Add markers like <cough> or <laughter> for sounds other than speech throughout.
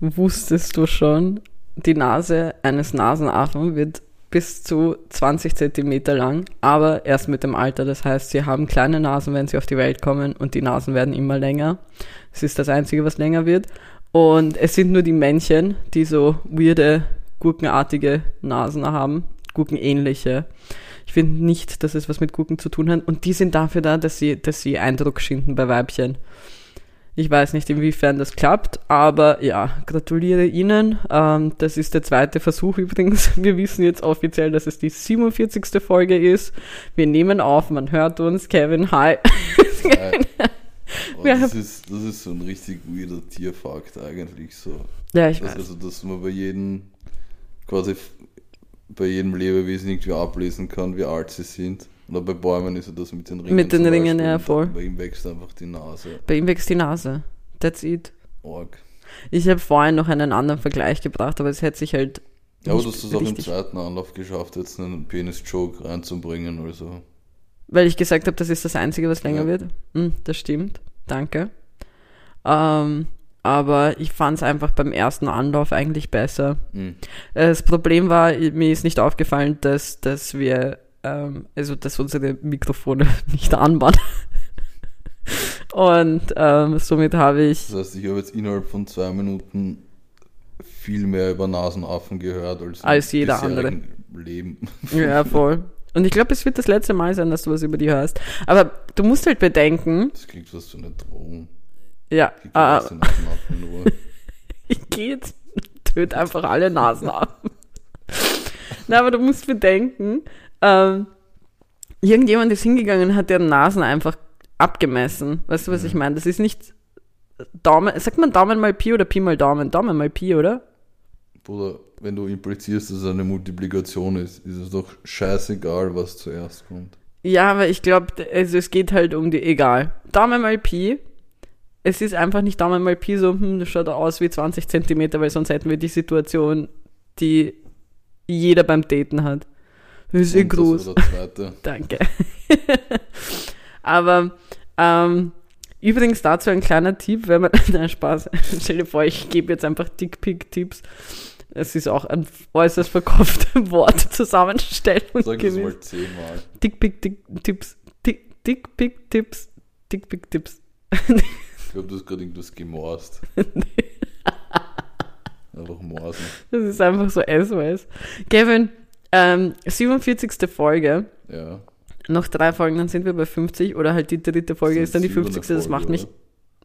wusstest du schon, die Nase eines Nasenaffen wird bis zu 20 Zentimeter lang, aber erst mit dem Alter. Das heißt, sie haben kleine Nasen, wenn sie auf die Welt kommen und die Nasen werden immer länger. Es ist das Einzige, was länger wird. Und es sind nur die Männchen, die so weirde, gurkenartige Nasen haben, gurkenähnliche. Ich finde nicht, dass es was mit Gurken zu tun hat. Und die sind dafür da, dass sie, dass sie Eindruck schinden bei Weibchen. Ich weiß nicht, inwiefern das klappt, aber ja, gratuliere Ihnen. Ähm, das ist der zweite Versuch übrigens. <laughs> Wir wissen jetzt offiziell, dass es die 47. Folge ist. Wir nehmen auf, man hört uns. Kevin, hi. <laughs> Oh, das, ist, das ist so ein richtig weirder Tierfakt eigentlich so. Ja, ich weiß. Also, dass man bei jedem, quasi bei jedem Lebewesen irgendwie ablesen kann, wie alt sie sind. Oder bei Bäumen ist ja das mit den Ringen. Mit den Ringen, Beispiel. ja, voll. Bei ihm wächst einfach die Nase. Bei ihm wächst die Nase. That's it. Org. Ich habe vorhin noch einen anderen Vergleich gebracht, aber es hätte sich halt. Ja, aber du hast es auch im zweiten Anlauf geschafft, jetzt einen Penis-Joke reinzubringen oder so. Weil ich gesagt habe, das ist das Einzige, was länger Ja. wird. Hm, das stimmt. Danke. Ähm, aber ich fand es einfach beim ersten Anlauf eigentlich besser. Mhm. Das Problem war, mir ist nicht aufgefallen, dass, dass wir, ähm, also dass unsere Mikrofone <laughs> nicht an waren. Und ähm, somit habe ich, Das heißt, ich habe jetzt innerhalb von zwei Minuten viel mehr über Nasenaffen gehört als, Als jeder bisherigen Leben. ja <laughs> voll. Und ich glaube, es wird das letzte Mal sein, dass du was über die hörst. Aber du musst halt bedenken, Das klingt fast so eine Drohung. ja, Gib äh, Nasenaffen ich gehe <laughs> jetzt, töte einfach alle Nasen ab. Na, aber du musst bedenken, ähm, irgendjemand ist hingegangen und hat deren Nasen einfach abgemessen. Weißt du, was ich meine? Das ist nicht Daumen, sagt man Daumen mal Pi oder Pi mal Daumen? Daumen mal Pi, oder? Bruder, wenn du implizierst, dass es eine Multiplikation ist, ist es doch scheißegal, was zuerst kommt. Ja, aber ich glaube, also es geht halt um die, egal. Daumen mal Pi. Es ist einfach nicht Daumen mal Pi so, hm, das schaut aus wie 20 Zentimeter, weil sonst hätten wir die Situation, die jeder beim Daten hat. Das ist eh groß. <laughs> Danke. Aber ähm, übrigens dazu ein kleiner Tipp, wenn man, <laughs> nein, Spaß, stell dir vor, ich gebe jetzt einfach Dickpick-Tipps. Es ist auch ein äußerst verkopfte <laughs> Wortzusammenstellung Sag das mal zehnmal. Dickpick-Tipps, Dick- Dickpick-Tipps, Dickpick-Tipps. Ich glaube, du hast gerade irgendwas gemorst. Einfach morsen. Das ist einfach so SOS. Kevin, ähm, 47. Folge. Ja. Noch drei Folgen, dann sind wir bei 50. Oder halt die dritte Folge ist dann die Das über 50. eine Das macht Folge, mich.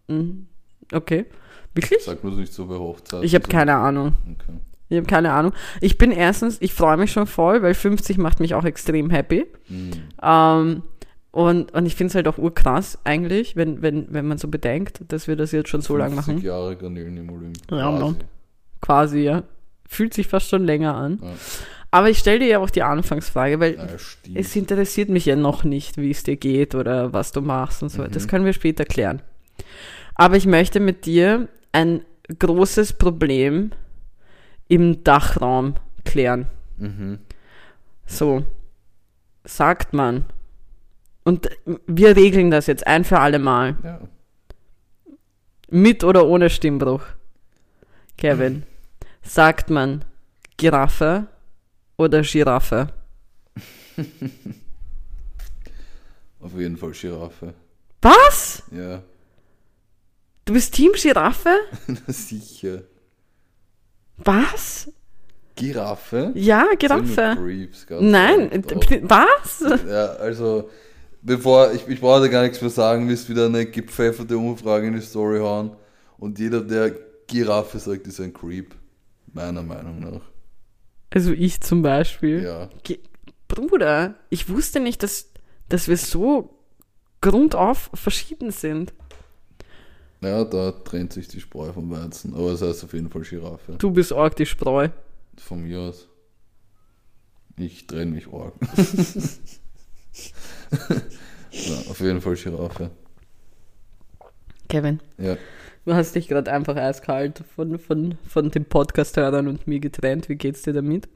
Mhm. Okay. Wirklich? Sag nur nicht so bei Hochzeit. Ich habe keine Ahnung. Okay. Ich habe keine Ahnung. Ich bin erstens, ich freue mich schon voll, weil 50 macht mich auch extrem happy. Hm. Ähm, und, und ich finde es halt auch urkrass eigentlich, wenn, wenn, wenn man so bedenkt, dass wir das jetzt schon so lange 50 machen. Jahre Garnelen im Olymp. Ja, quasi. Quasi, ja. Fühlt sich fast schon länger an. Ja. Aber ich stelle dir ja auch die Anfangsfrage, weil Ja, es interessiert mich ja noch nicht, wie es dir geht oder was du machst und so. weiter. Das Mhm. können wir später klären. Aber ich möchte mit dir ein großes Problem im Dachraum klären. mhm. So, sagt man. Und wir regeln das jetzt ein für alle Mal. Ja. Mit oder ohne Stimmbruch. Kevin, <laughs> sagt man Giraffe oder Giraffe? <laughs> Auf jeden Fall Giraffe. Was? Ja, Du bist Team Giraffe? <laughs> sicher. Was? Giraffe? Ja, Giraffe. Creeps, Nein, was? Ja, also, bevor, ich, ich brauche da gar nichts mehr sagen, wirst wieder eine gepfefferte Umfrage in die Story hauen. Und jeder, der Giraffe sagt, ist ein Creep. Meiner Meinung nach. Also ich zum Beispiel. Ja. Ge Bruder, ich wusste nicht, dass, dass wir so grundauf verschieden sind. Ja, da trennt sich die Spreu vom Weizen. Aber es heißt auf jeden Fall Giraffe. Du bist arg die Spreu. Von mir aus. Ich trenne mich arg. <laughs> <laughs> ja, auf jeden Fall Giraffe. Kevin, Ja. Du hast dich gerade einfach eiskalt von, von, von den Podcast-Hörern und mir getrennt. Wie geht's dir damit?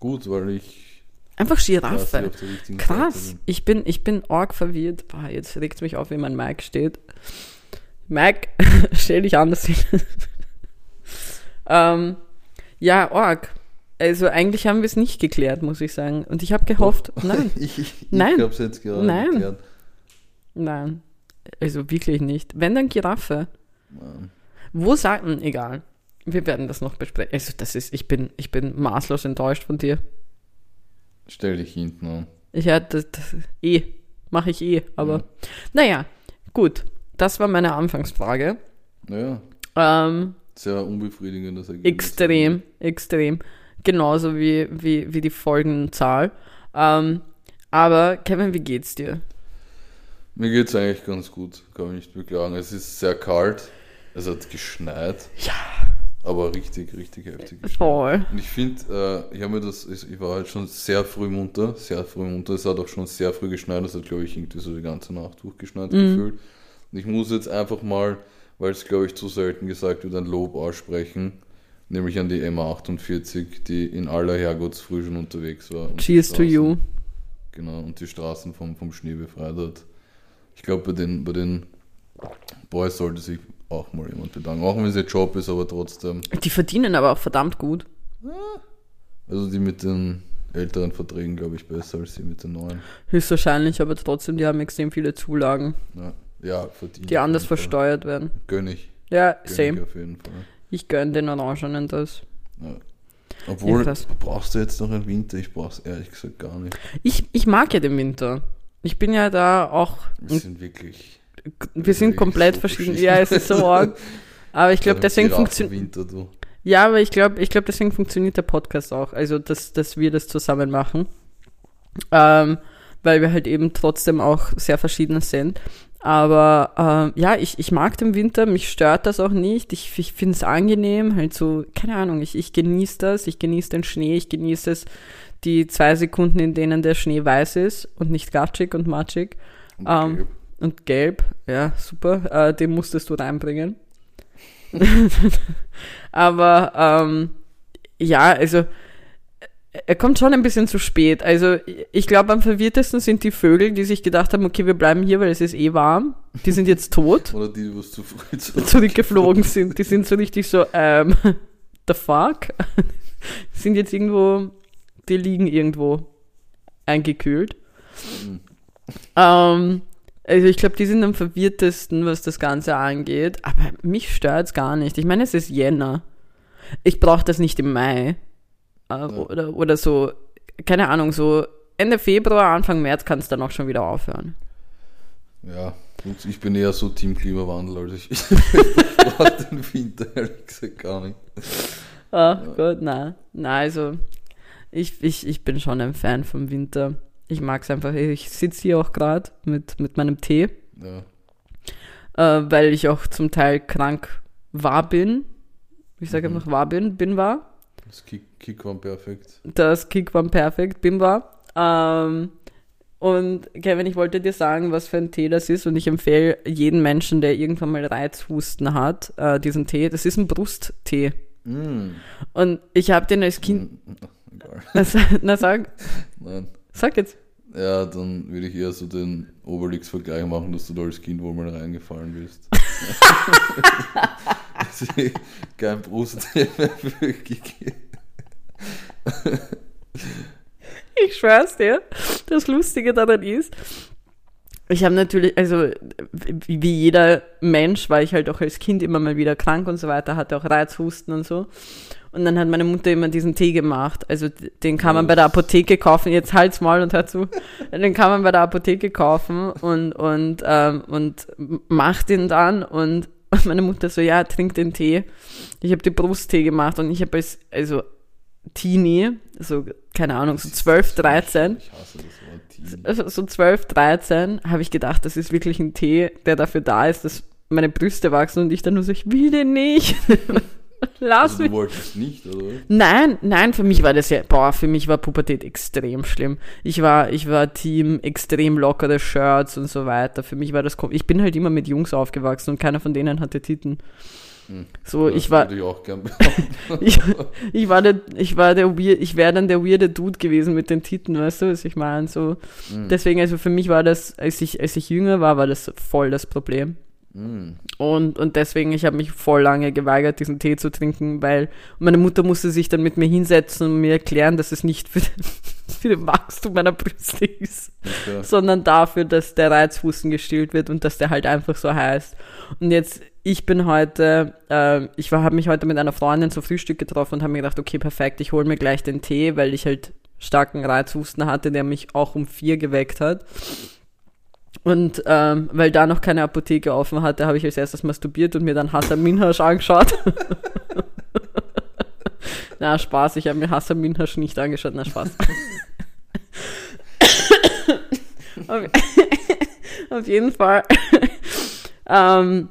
Gut, weil ich Einfach Giraffe. Seite Krass. bin. Ich bin, ich bin arg verwirrt. Boah, jetzt regt mich auf, wie mein Mike steht. Mike, <laughs> stell dich anders hin. Ähm, ja, Org. Also eigentlich haben wir es nicht geklärt, muss ich sagen. Und ich habe gehofft, nein, <laughs> ich ich, Nein. ich hab's jetzt gerade Nein. erklärt. nein. Also wirklich nicht. Wenn dann Giraffe. Wo sagten, egal. Wir werden das noch besprechen. Also das ist, ich bin, ich bin maßlos enttäuscht von dir. Stell dich hinten an. Ich hatte das, das eh, mache ich eh, aber Ja. naja, gut. Das war meine Anfangsfrage. Naja, Ähm, sehr unbefriedigendes Ergebnis. extrem, extrem. Genauso wie, wie, wie die Folgenzahl. Ähm, aber Kevin, wie geht's dir? Mir geht's eigentlich ganz gut, kann mich nicht beklagen. Es ist sehr kalt, es hat geschneit. Ja. Aber richtig, richtig heftig geschneit. Voll. Und ich finde, äh, ich habe mir das, ich war halt schon sehr früh munter, sehr früh munter. Es hat auch schon sehr früh geschneit, es hat, glaube ich, irgendwie so die ganze Nacht durchgeschneit Mhm. gefühlt. Und ich muss jetzt einfach mal, weil es, glaube ich, zu selten gesagt wird, ein Lob aussprechen. Nämlich an die MA48, die in aller Herrgottsfrüh schon unterwegs war. Cheers to you. Genau, und die Straßen vom, vom Schnee befreit hat. Ich glaube, bei den, bei den Boys sollte sich auch mal jemand bedanken. Auch wenn es ihr Job ist, aber trotzdem. Die verdienen aber auch verdammt gut. Also die mit den älteren Verträgen, glaube ich, besser als die mit den neuen. Höchstwahrscheinlich, aber trotzdem, die haben extrem viele Zulagen, Ja, ja verdient. die anders versteuert werden. Gönn ich. Ja, Gönn ich same. auf jeden Fall. Ich gönn den Orangenen das. Ja. Obwohl, krass. brauchst du jetzt noch einen Winter? Ich brauch's ehrlich gesagt gar nicht. Ich, ich mag ja den Winter. Ich bin ja da auch. Wir sind wirklich. Wir sind komplett so verschieden. Ja, es ist so arg. Aber ich glaube, deswegen funktioniert. Ja, aber ich glaube, ich glaube, deswegen funktioniert der Podcast auch. Also, dass, dass wir das zusammen machen. Ähm, weil wir halt eben trotzdem auch sehr verschieden sind. Aber ähm, ja, ich, ich mag den Winter, mich stört das auch nicht. Ich, ich finde es angenehm, halt so, keine Ahnung, ich, ich genieße das, ich genieße den Schnee, ich genieße es, die zwei Sekunden, in denen der Schnee weiß ist und nicht gatschig und matschig. Und Ähm. Und gelb, ja, super, äh, den musstest du reinbringen. <laughs> Aber ähm, ja, also er kommt schon ein bisschen zu spät. Also ich glaube, am verwirrtesten sind die Vögel, die sich gedacht haben, okay, wir bleiben hier, weil es ist eh warm. Die sind jetzt tot, Oder die, die was zu früh zurück. <laughs> zurückgeflogen sind. Die sind so richtig so, ähm, <laughs> the fuck? Die sind jetzt irgendwo, die liegen irgendwo eingekühlt. Mhm. Ähm, also ich glaube, die sind am verwirrtesten, was das Ganze angeht. Aber mich stört es gar nicht. Ich meine, es ist Jänner. Ich brauche das nicht im Mai. Äh, oder, oder so, keine Ahnung, so Ende Februar, Anfang März kann es dann auch schon wieder aufhören. Ja, gut, ich bin eher so Team Klimawandel, also ich, <laughs> ich brauche den Winter ehrlich gesagt gar nicht. Ach Gott, nein. Nein, also ich, ich, ich bin schon ein Fan vom Winter. Ich mag es einfach. Ich sitze hier auch gerade mit, mit meinem Tee, Ja, äh, weil ich auch zum Teil krank war bin. Ich sage Mhm. einfach war bin, bin war. das Kick, Kick war perfekt. Das Kick war perfekt, bin war. Ähm, und Kevin, ich wollte dir sagen, was für ein Tee das ist und ich empfehle jeden Menschen, der irgendwann mal Reizhusten hat, äh, diesen Tee. Das ist ein Brusttee. Mm. Und ich habe den als Kind. Mm. Na, sa- na sag, <laughs> Nein. Sag jetzt. Ja, dann würde ich eher so den Obelix-Vergleich machen, dass du da als Kind wohl mal reingefallen bist. <laughs> Kein für Kiki. Ich schwör's dir. Das Lustige daran ist, ich habe natürlich, also wie jeder Mensch war ich halt auch als Kind immer mal wieder krank und so weiter, hatte auch Reizhusten und so. Und dann hat meine Mutter immer diesen Tee gemacht. Also den kann man bei der Apotheke kaufen. Jetzt halt's mal und hör zu. Den kann man bei der Apotheke kaufen und, und, ähm, und macht ihn dann. Und <laughs> meine Mutter so, ja, trink den Tee. Ich habe die Brusttee gemacht und ich habe als, also Teenie, so, keine Ahnung, so 12, 13, Ich hasse das Wort Teenie. so 12, 13 habe ich gedacht, das ist wirklich ein Tee, der dafür da ist, dass meine Brüste wachsen und ich dann nur so, ich will den nicht. <laughs> <laughs> Lass Also mich. du wolltest nicht, oder? Nein, nein, für mich war das ja, boah, für mich war Pubertät extrem schlimm. Ich war, ich war Team extrem lockere Shirts und so weiter. Für mich war das, ich bin halt immer mit Jungs aufgewachsen und keiner von denen hatte Titen. Hm. So, Das ich war, Würde ich auch gern <laughs> ich, ich war der, ich war der weird, ich wäre dann der weirde Dude gewesen mit den Titen, weißt du, was ich meine? So, Mhm. deswegen, also für mich war das, als ich, als ich jünger war, war das voll das Problem. Und, und deswegen, ich habe mich voll lange geweigert, diesen Tee zu trinken, weil meine Mutter musste sich dann mit mir hinsetzen und mir erklären, dass es nicht für, <laughs> für den Wachstum meiner Brüste ist, Okay. sondern dafür, dass der Reizhusten gestillt wird und dass der halt einfach so heißt. Und jetzt, ich bin heute, äh, ich habe mich heute mit einer Freundin zum Frühstück getroffen und habe mir gedacht, okay, perfekt, ich hole mir gleich den Tee, weil ich halt starken Reizhusten hatte, der mich auch um vier geweckt hat. Und ähm, weil da noch keine Apotheke offen hatte, habe ich als erstes masturbiert und mir dann Hassan Minhaj angeschaut. <laughs> Na, Spaß, ich habe mir Hassan Minhaj nicht angeschaut, na Spaß. <coughs> <laughs> auf, jeden Fall <coughs> ähm,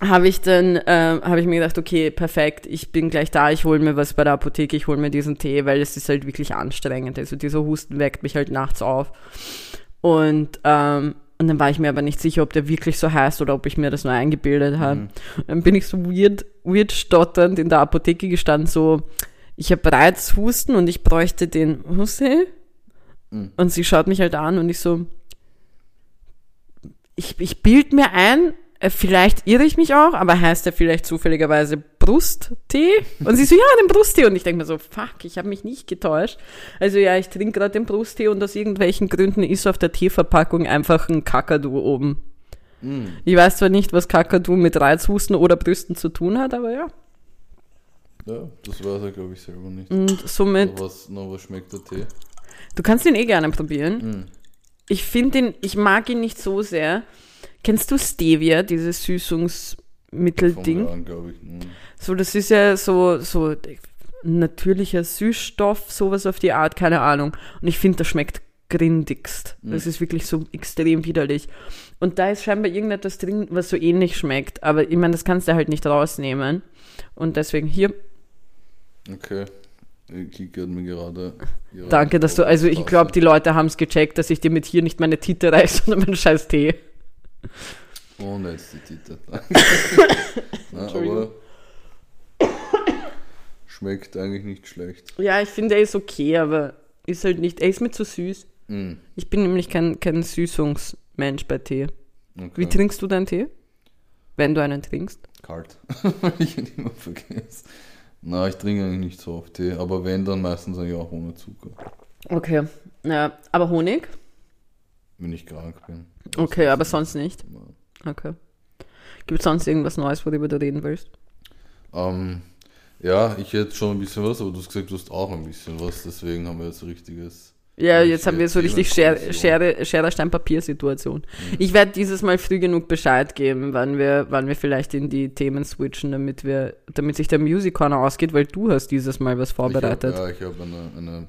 habe ich dann, ähm, habe ich mir gedacht, okay, perfekt, ich bin gleich da, ich hole mir was bei der Apotheke, ich hole mir diesen Tee, weil es ist halt wirklich anstrengend. Also dieser Husten weckt mich halt nachts auf. Und, ähm, und dann war ich mir aber nicht sicher, ob der wirklich so heißt oder ob ich mir das nur eingebildet habe. Und Dann bin ich so weird, weird stotternd in der Apotheke gestanden, so, ich habe bereits Husten und ich bräuchte den Huste. Und sie schaut mich halt an und ich so, ich, ich bild mir ein, äh, vielleicht irre ich mich auch, aber heißt der vielleicht zufälligerweise Brusttee? Und sie so, ja, den Brusttee. Und ich denke mir so, fuck, ich habe mich nicht getäuscht. Also ja, ich trinke gerade den Brusttee und aus irgendwelchen Gründen ist auf der Teeverpackung einfach ein Kakadu oben. Ich weiß zwar nicht, was Kakadu mit Reizhusten oder Brüsten zu tun hat, aber ja. Ja, das weiß er, glaube ich, selber nicht. Und somit, Aber was, noch was schmeckt der Tee? du kannst ihn eh gerne probieren. Ich finde ihn, ich mag ihn nicht so sehr. Kennst du Stevia, dieses Von An, ich. Hm. So, das ist ja so, so natürlicher Süßstoff, sowas auf die Art, keine Ahnung. Und ich finde, das schmeckt grindigst. Das ist wirklich so extrem widerlich. Und da ist scheinbar irgendetwas drin, was so ähnlich schmeckt. Aber ich meine, das kannst du halt nicht rausnehmen. Und deswegen hier, Okay. Hat mir gerade. danke, dass du, also ich glaube, die Leute haben es gecheckt, dass ich dir mit hier nicht meine Tite reiche, <laughs> sondern meinen scheiß Tee. Ohne jetzt die Titel. <laughs> Na, aber. Schmeckt eigentlich nicht schlecht. Ja, ich finde, er ist okay, aber ist halt nicht, er ist mir zu süß. Mm, Ich bin nämlich kein, kein Süßungsmensch bei Tee. okay. Wie trinkst du deinen Tee? Wenn du einen trinkst? Kalt. Weil <laughs> ich ihn immer vergesse. Na, ich trinke eigentlich nicht so oft Tee, aber wenn, dann meistens eigentlich auch ohne Zucker. Okay. Ja, aber Honig? Wenn ich krank bin. Okay, aber sonst nicht. Ja. Okay. Gibt es sonst irgendwas Neues, worüber du reden willst? Ähm, ja, ich hätte schon ein bisschen was, aber du hast gesagt, du hast auch ein bisschen was, deswegen haben wir jetzt richtiges. Ja, jetzt haben wir so richtig Schere. Schere, Schere Stein, Papier-Situation. Ich werde dieses Mal früh genug Bescheid geben, wann wir, wann wir vielleicht in die Themen switchen, damit wir, damit sich der Music Corner ausgeht, weil du hast dieses Mal was vorbereitet. Ich hab, ja, ich habe eine, eine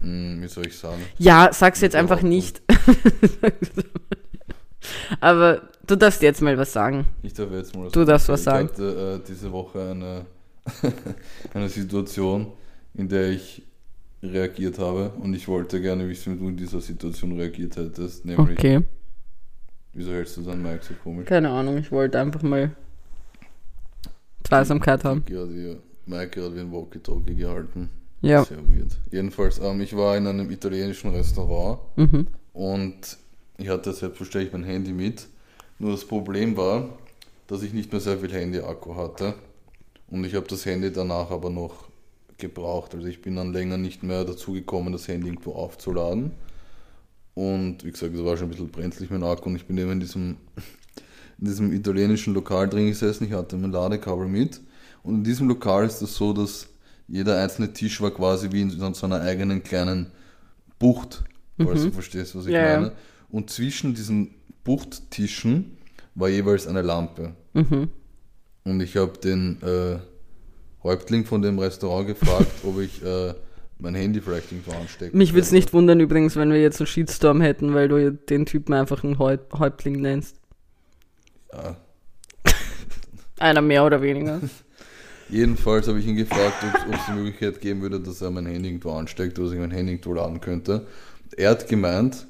hm, wie soll ich sagen? Ja, sag's jetzt einfach nicht. <laughs> Aber du darfst jetzt mal was sagen. Ich darf jetzt mal Du darfst was ich sagen. hatte äh, diese Woche eine, <laughs> eine Situation, in der ich reagiert habe und ich wollte gerne wissen, wie du in dieser Situation reagiert hättest. Nämlich, Okay. wieso hältst du dein Mic so komisch? Keine Ahnung, ich wollte einfach mal Zweisamkeit haben. Ja, die Mike hat wie ein Walkie-Talkie gehalten. Ja. Sehr weird. Jedenfalls, ähm, ich war in einem italienischen Restaurant Mhm. und ich hatte selbstverständlich mein Handy mit. Nur das Problem war, dass ich nicht mehr sehr viel Handy-Akku hatte. Und ich habe das Handy danach aber noch gebraucht. Also ich bin dann länger nicht mehr dazu gekommen, das Handy irgendwo aufzuladen. Und wie gesagt, es war schon ein bisschen brenzlig mein Akku und ich bin eben in diesem, in diesem italienischen Lokal drin gesessen. Ich hatte mein Ladekabel mit. Und in diesem Lokal ist es so, dass jeder einzelne Tisch war quasi wie in so einer eigenen kleinen Bucht, falls du verstehst, was ich Ja, ja. Und zwischen diesen Buchttischen war jeweils eine Lampe. Mhm. Und ich habe den äh, Häuptling von dem Restaurant gefragt, ob ich äh, mein Handy vielleicht irgendwo anstecken Mich würde es nicht wundern übrigens, wenn wir jetzt einen Shitstorm hätten, weil du den Typen einfach einen Häup Häuptling nennst. Ja. <laughs> Einer mehr oder weniger. <laughs> Jedenfalls habe ich ihn gefragt, ob es die Möglichkeit geben würde, dass er mein Handy irgendwo ansteckt, dass ich mein Handy irgendwo laden könnte. Er hat gemeint,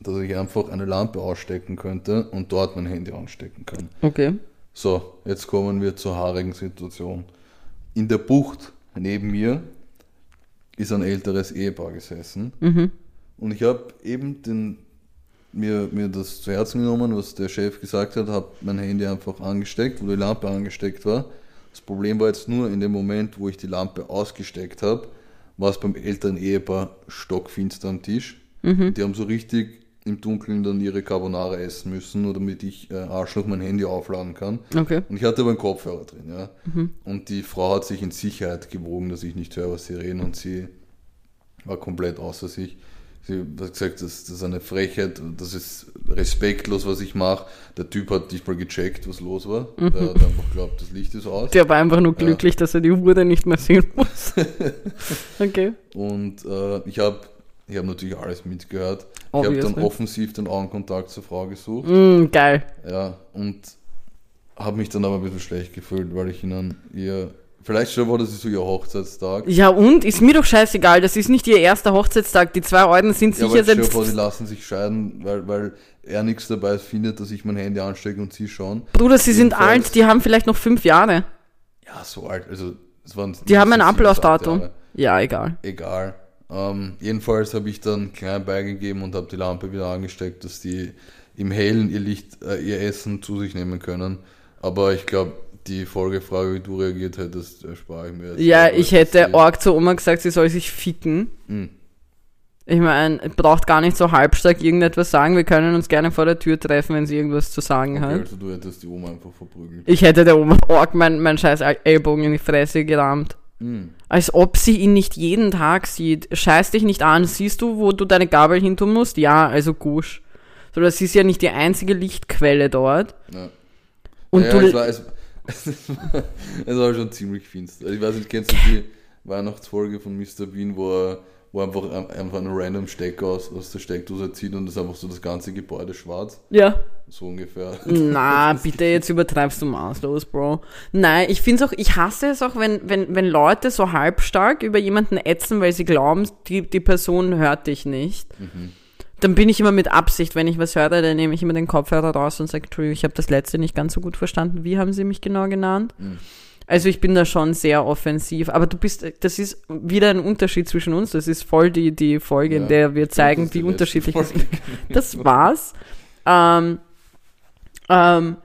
dass ich einfach eine Lampe ausstecken könnte und dort mein Handy anstecken kann. Okay. So, jetzt kommen wir zur haarigen Situation. In der Bucht neben mir ist ein älteres Ehepaar gesessen Mhm. und ich habe eben den mir, mir das zu Herzen genommen, was der Chef gesagt hat, habe mein Handy einfach angesteckt, wo die Lampe angesteckt war. Das Problem war jetzt nur in dem Moment, wo ich die Lampe ausgesteckt habe, war es beim älteren Ehepaar stockfinster am Tisch. Die haben so richtig im Dunkeln dann ihre Carbonara essen müssen, nur damit ich äh, Arschloch mein Handy aufladen kann. Okay. Und ich hatte aber einen Kopfhörer drin, ja. Und die Frau hat sich in Sicherheit gewogen, dass ich nicht höre, was sie reden und sie war komplett außer sich. Sie hat gesagt, das, das ist eine Frechheit, das ist respektlos, was ich mache. Der Typ hat nicht mal gecheckt, was los war. Der hat einfach geglaubt, das Licht ist aus. Der war einfach nur glücklich, dass er die Hure nicht mehr sehen muss. <laughs> okay. Und äh, ich habe ich hab natürlich alles mitgehört. Ich habe dann offensiv den Augenkontakt zur Frau gesucht. Mm, geil. Ja, und habe mich dann aber ein bisschen schlecht gefühlt, weil ich ihnen ihr. Vielleicht schon war das so ihr Hochzeitstag. Ja, und? Ist mir doch scheißegal. Das ist nicht ihr erster Hochzeitstag. Die zwei Alten sind Ja, sicher dir selbst. vor, sie lassen sich scheiden, weil, weil er nichts dabei findet, dass ich mein Handy anstecke und sie schauen. Bruder, sie sind Jedenfalls- alt. Die haben vielleicht noch fünf Jahre. Ja, so alt. Also, es waren. Die haben ein Ablaufdatum. Ja, egal. Egal. Ähm, jedenfalls habe ich dann klein beigegeben und habe die Lampe wieder angesteckt, dass die im Hellen ihr Licht, äh, ihr Essen zu sich nehmen können. Aber ich glaube, die Folgefrage, wie du reagiert hättest, erspare ich mir jetzt. Ja, ich hätte arg zur Oma gesagt, sie soll sich ficken. Hm. Ich meine, braucht gar nicht so halbstark irgendetwas sagen. Wir können uns gerne vor der Tür treffen, wenn sie irgendwas zu sagen Okay, hat. also du hättest die Oma einfach verprügelt. Ich hätte der Oma arg mein, mein scheiß Ellbogen in die Fresse gerammt. Hm. Als ob sie ihn nicht jeden Tag sieht. Scheiß dich nicht an. Siehst du, wo du deine Gabel hin tun musst? Ja, also gusch. So, das ist ja nicht die einzige Lichtquelle dort. Ja. Und ja, du. es, war, es, <laughs> es war schon ziemlich finster. Ich weiß nicht, kennst du die Weihnachtsfolge von Mr. Bean, wo er, wo er einfach, einfach einen random Stecker aus, aus der Steckdose zieht und das ist einfach so das ganze Gebäude schwarz? ja. So ungefähr. Na, bitte, jetzt übertreibst du maßlos, Bro. Nein, ich find's auch, ich hasse es auch, wenn, wenn, wenn Leute so halbstark über jemanden ätzen, weil sie glauben, die, die Person hört dich nicht. Dann bin ich immer mit Absicht, wenn ich was höre, dann nehme ich immer den Kopfhörer raus und sage, Entschuldigung, ich habe das letzte nicht ganz so gut verstanden. Wie haben sie mich genau genannt? Also ich bin da schon sehr offensiv, aber du bist, das ist wieder ein Unterschied zwischen uns. Das ist voll die, die Folge, in Ja, der wir zeigen, ist wie unterschiedlich Folge. sind. Das war's. Ähm, ähm,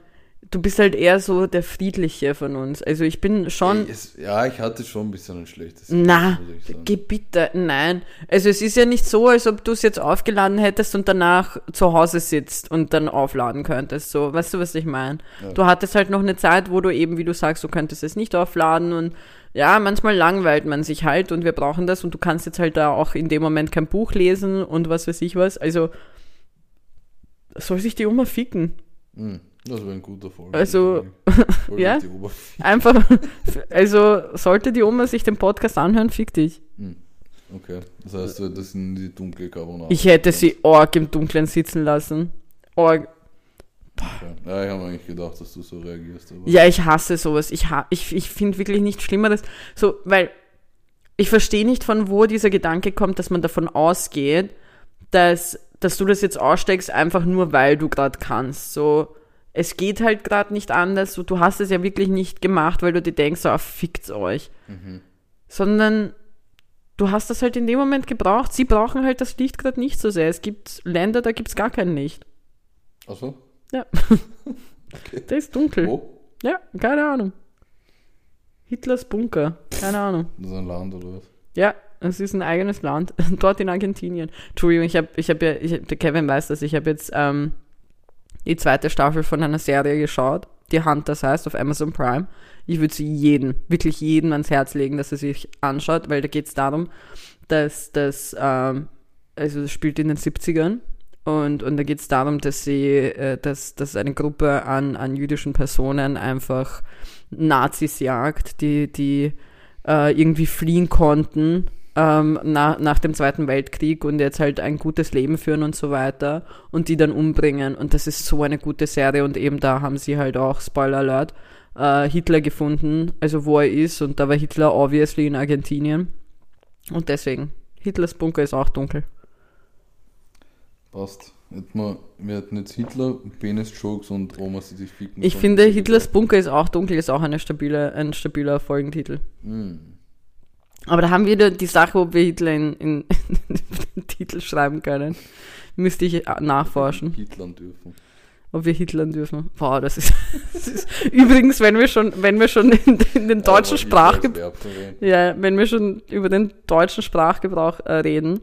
du bist halt eher so der Friedliche von uns. Also ich bin schon. Es, ja, ich hatte schon ein bisschen ein schlechtes Na, Gewissen, muss ich sagen. geh bitte, nein. Also es ist ja nicht so, als ob du es jetzt aufgeladen hättest und danach zu Hause sitzt und dann aufladen könntest. So, weißt du, was ich meine? Ja. Du hattest halt noch eine Zeit, wo du eben, wie du sagst, du könntest es nicht aufladen und ja, manchmal langweilt man sich halt und wir brauchen das und du kannst jetzt halt da auch in dem Moment kein Buch lesen und was weiß ich was. Also soll sich die Oma ficken. Hm, das wäre ein guter Folge. Also, <laughs> <laughs> ja. Einfach, <laughs> also sollte die Oma sich den Podcast anhören, fick dich. Okay, das heißt, hättest in die dunkle Carbonara. Ich hätte sie arg im Dunkeln sitzen lassen. Arg. Okay. Ja, ich habe eigentlich gedacht, dass du so reagierst. Ja, ich hasse sowas. Ich, ha ich, ich finde wirklich nichts Schlimmeres. So, weil ich verstehe nicht, von wo dieser Gedanke kommt, dass man davon ausgeht, dass, dass du das jetzt aussteckst, einfach nur weil du gerade kannst. So, es geht halt gerade nicht anders. So, du hast es ja wirklich nicht gemacht, weil du dir denkst, so, ah, fickt's euch. Sondern du hast das halt in dem Moment gebraucht. Sie brauchen halt das Licht gerade nicht so sehr. Es gibt Länder, da gibt's gar kein Licht. Achso? Ja. <laughs> <laughs> Der ist dunkel. Wo? Ja, keine Ahnung. Hitlers Bunker. Keine Ahnung. Das ist ein Land oder was? Ja, es ist ein eigenes Land. <laughs> Dort in Argentinien. Entschuldigung, ich habe ich hab ja, ich, der Kevin weiß das, ich habe jetzt ähm, die zweite Staffel von einer Serie geschaut, die Hunters heißt, auf Amazon Prime. Ich würde sie jeden, wirklich jeden ans Herz legen, dass er sich anschaut, weil da geht es darum, dass das, ähm, also es spielt in den 70ern und, und da geht es darum, dass sie, äh, dass, dass eine Gruppe an, an jüdischen Personen einfach Nazis jagt, die, die äh, irgendwie fliehen konnten ähm, nach, nach dem Zweiten Weltkrieg und jetzt halt ein gutes Leben führen und so weiter und die dann umbringen. Und das ist so eine gute Serie und eben da haben sie halt auch, Spoiler Alert, äh, Hitler gefunden, also wo er ist und da war Hitler obviously in Argentinien. Und deswegen, Hitlers Bunker ist auch dunkel. Passt. Wir, hätten jetzt Hitler, Penis-Jokes und Omas, die sich ficken. Ich finde, Hitlers Bunker ist auch dunkel, ist auch eine stabile, ein stabiler Folgentitel. Hm. Aber da haben wir die Sache, ob wir Hitler in, in <laughs> den Titel schreiben können. Müsste ich äh, nachforschen, Hitlern dürfen. ob wir Hitlern dürfen. Boah, das ist, <laughs> das ist übrigens, wenn wir schon, wenn wir schon in, in den deutschen Aber Sprachgebrauch. Ja, wenn wir schon über den deutschen Sprachgebrauch äh, reden.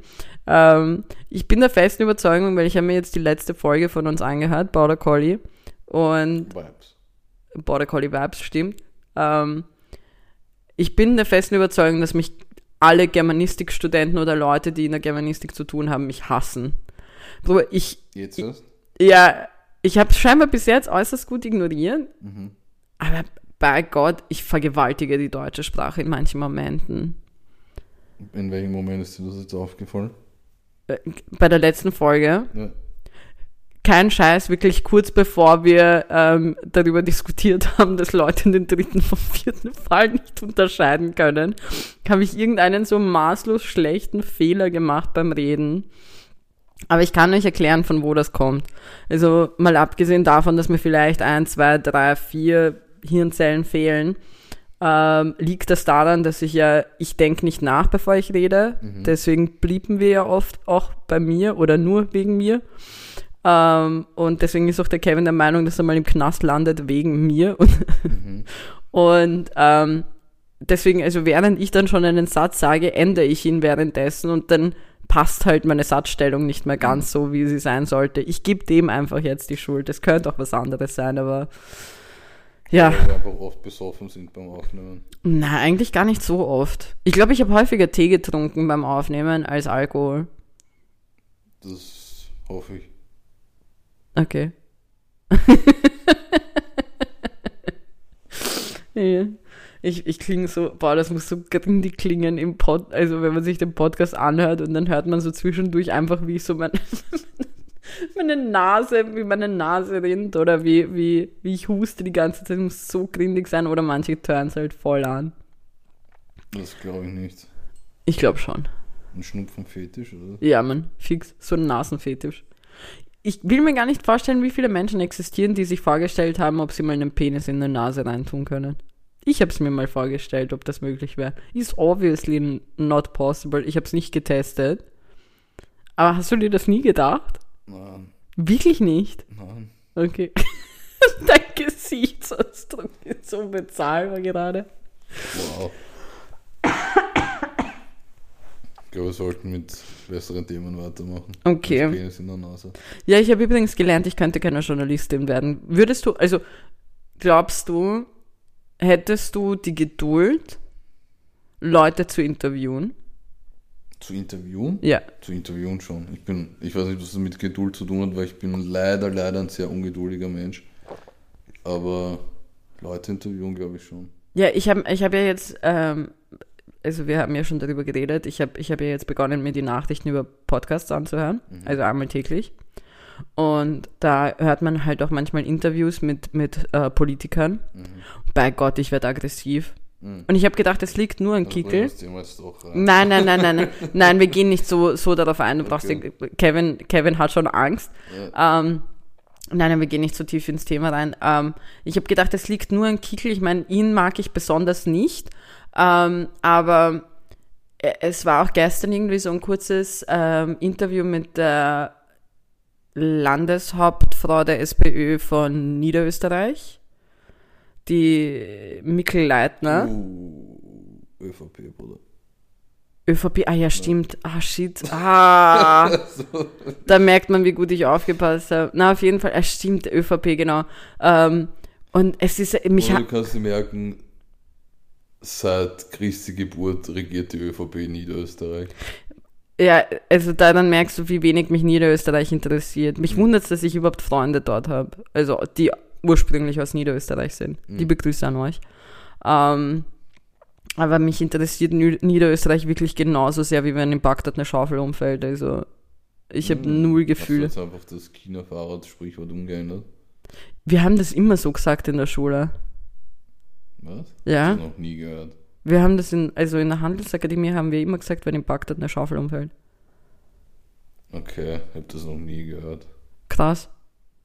Ähm, ich bin der festen Überzeugung, weil ich habe mir jetzt die letzte Folge von uns angehört, Border Collie. Und Vibes. Border Collie Vibes, stimmt. Ähm, ich bin der festen Überzeugung, dass mich alle Germanistikstudenten oder Leute, die in der Germanistik zu tun haben, mich hassen. Bruder, ich, Jetzt erst? ja, ich habe scheinbar bis jetzt äußerst gut ignoriert, Mhm. aber bei Gott, ich vergewaltige die deutsche Sprache in manchen Momenten. In welchem Moment ist dir das jetzt aufgefallen? Äh, Bei der letzten Folge, Ja. Kein Scheiß, wirklich kurz bevor wir ähm, darüber diskutiert haben, dass Leute den dritten vom vierten Fall nicht unterscheiden können, habe ich irgendeinen so maßlos schlechten Fehler gemacht beim Reden. Aber ich kann euch erklären, von wo das kommt. Also mal abgesehen davon, dass mir vielleicht ein, zwei, drei, vier Hirnzellen fehlen, ähm, liegt das daran, dass ich ja, ich denke nicht nach, bevor ich rede. Deswegen blieben wir ja oft auch bei mir oder nur wegen mir. Ähm, und deswegen ist auch der Kevin der Meinung, dass er mal im Knast landet wegen mir. Und, <laughs> und ähm, deswegen, also während ich dann schon einen Satz sage, ändere ich ihn währenddessen und dann passt halt meine Satzstellung nicht mehr ganz so, wie sie sein sollte. Ich gebe dem einfach jetzt die Schuld. Es könnte auch was anderes sein, aber ja. Weil wir einfach oft besoffen sind beim Aufnehmen. Nein, eigentlich gar nicht so oft. Ich glaube, ich habe häufiger Tee getrunken beim Aufnehmen als Alkohol. Das hoffe ich. Okay. <laughs> ja. Ich, ich klinge so, boah, das muss so grindig klingen im Pod, also wenn man sich den Podcast anhört und dann hört man so zwischendurch einfach, wie ich so meine, <laughs> meine Nase, wie meine Nase rinnt oder wie, wie, wie ich huste die ganze Zeit, muss so grindig sein oder manche turnen es halt voll an. Das glaube ich nicht. Ich glaube schon. Ein Schnupfenfetisch, oder? Ja, man, fix, so ein Nasenfetisch. Ich will mir gar nicht vorstellen, wie viele Menschen existieren, die sich vorgestellt haben, ob sie mal einen Penis in die Nase reintun können. Ich habe es mir mal vorgestellt, ob das möglich wäre. Ist obviously not possible. Ich habe es nicht getestet. Aber hast du dir das nie gedacht? Nein, Wirklich nicht? nein. Okay. <laughs> Dein Gesichtsausdruck ist so bezahlbar gerade. Wow. Ich glaube, wir sollten mit besseren Themen weitermachen. Okay. Als Penis in der Nase. Ja, ich habe übrigens gelernt, ich könnte keine Journalistin werden. Würdest du, also glaubst du, hättest du die Geduld, Leute zu interviewen? Zu interviewen? Ja. Zu interviewen schon. Ich bin, ich weiß nicht, was das mit Geduld zu tun hat, weil ich bin leider, leider ein sehr ungeduldiger Mensch. Aber Leute interviewen, glaube ich schon. Ja, ich habe ich hab ja jetzt, ähm, also wir haben ja schon darüber geredet, ich habe ich hab ja jetzt begonnen, mir die Nachrichten über Podcasts anzuhören, also einmal täglich. Und da hört man halt auch manchmal Interviews mit, mit äh, Politikern. Bei Gott, ich werde aggressiv. Mhm. Und ich habe gedacht, es liegt nur an Also Kickel. Nein, nein, nein, nein, nein. <laughs> Nein, wir gehen nicht so, so darauf ein. Du brauchst Okay. dir, Kevin, Kevin hat schon Angst. Ähm, nein, nein, wir gehen nicht so tief ins Thema rein. Ähm, ich habe gedacht, es liegt nur an Kickel. Ich meine, ihn mag ich besonders nicht. Ähm, aber äh, es war auch gestern irgendwie so ein kurzes ähm, Interview mit der Landeshauptfrau der SPÖ von Niederösterreich, die Mikkel Leitner. Uh, ÖVP, Bruder. ÖVP, ah ja, stimmt. Ah, shit. <laughs> Ah, da merkt man, wie gut ich aufgepasst habe. Na, auf jeden Fall, ah, stimmt, ÖVP, genau. Ähm, und es ist, mich hat, du kannst dir merken, seit Christi Geburt regiert die ÖVP in Niederösterreich. ja, also da dann merkst du, wie wenig mich Niederösterreich interessiert. Mich wundert es, dass ich überhaupt Freunde dort habe. Also, die ursprünglich aus Niederösterreich sind. Liebe Grüße an euch. Ähm, aber mich interessiert Niederösterreich wirklich genauso sehr, wie wenn in Bagdad eine Schaufel umfällt. Also, ich habe null Gefühle. Hast du jetzt einfach das China-Fahrrad-Sprichwort umgeändert? Wir haben das immer so gesagt in der Schule. Was? Ja. Ich hab das noch nie gehört. Wir haben das in, also in der Handelsakademie haben wir immer gesagt, wenn in Bagdad eine Schaufel umfällt. Okay, habe das noch nie gehört. Krass.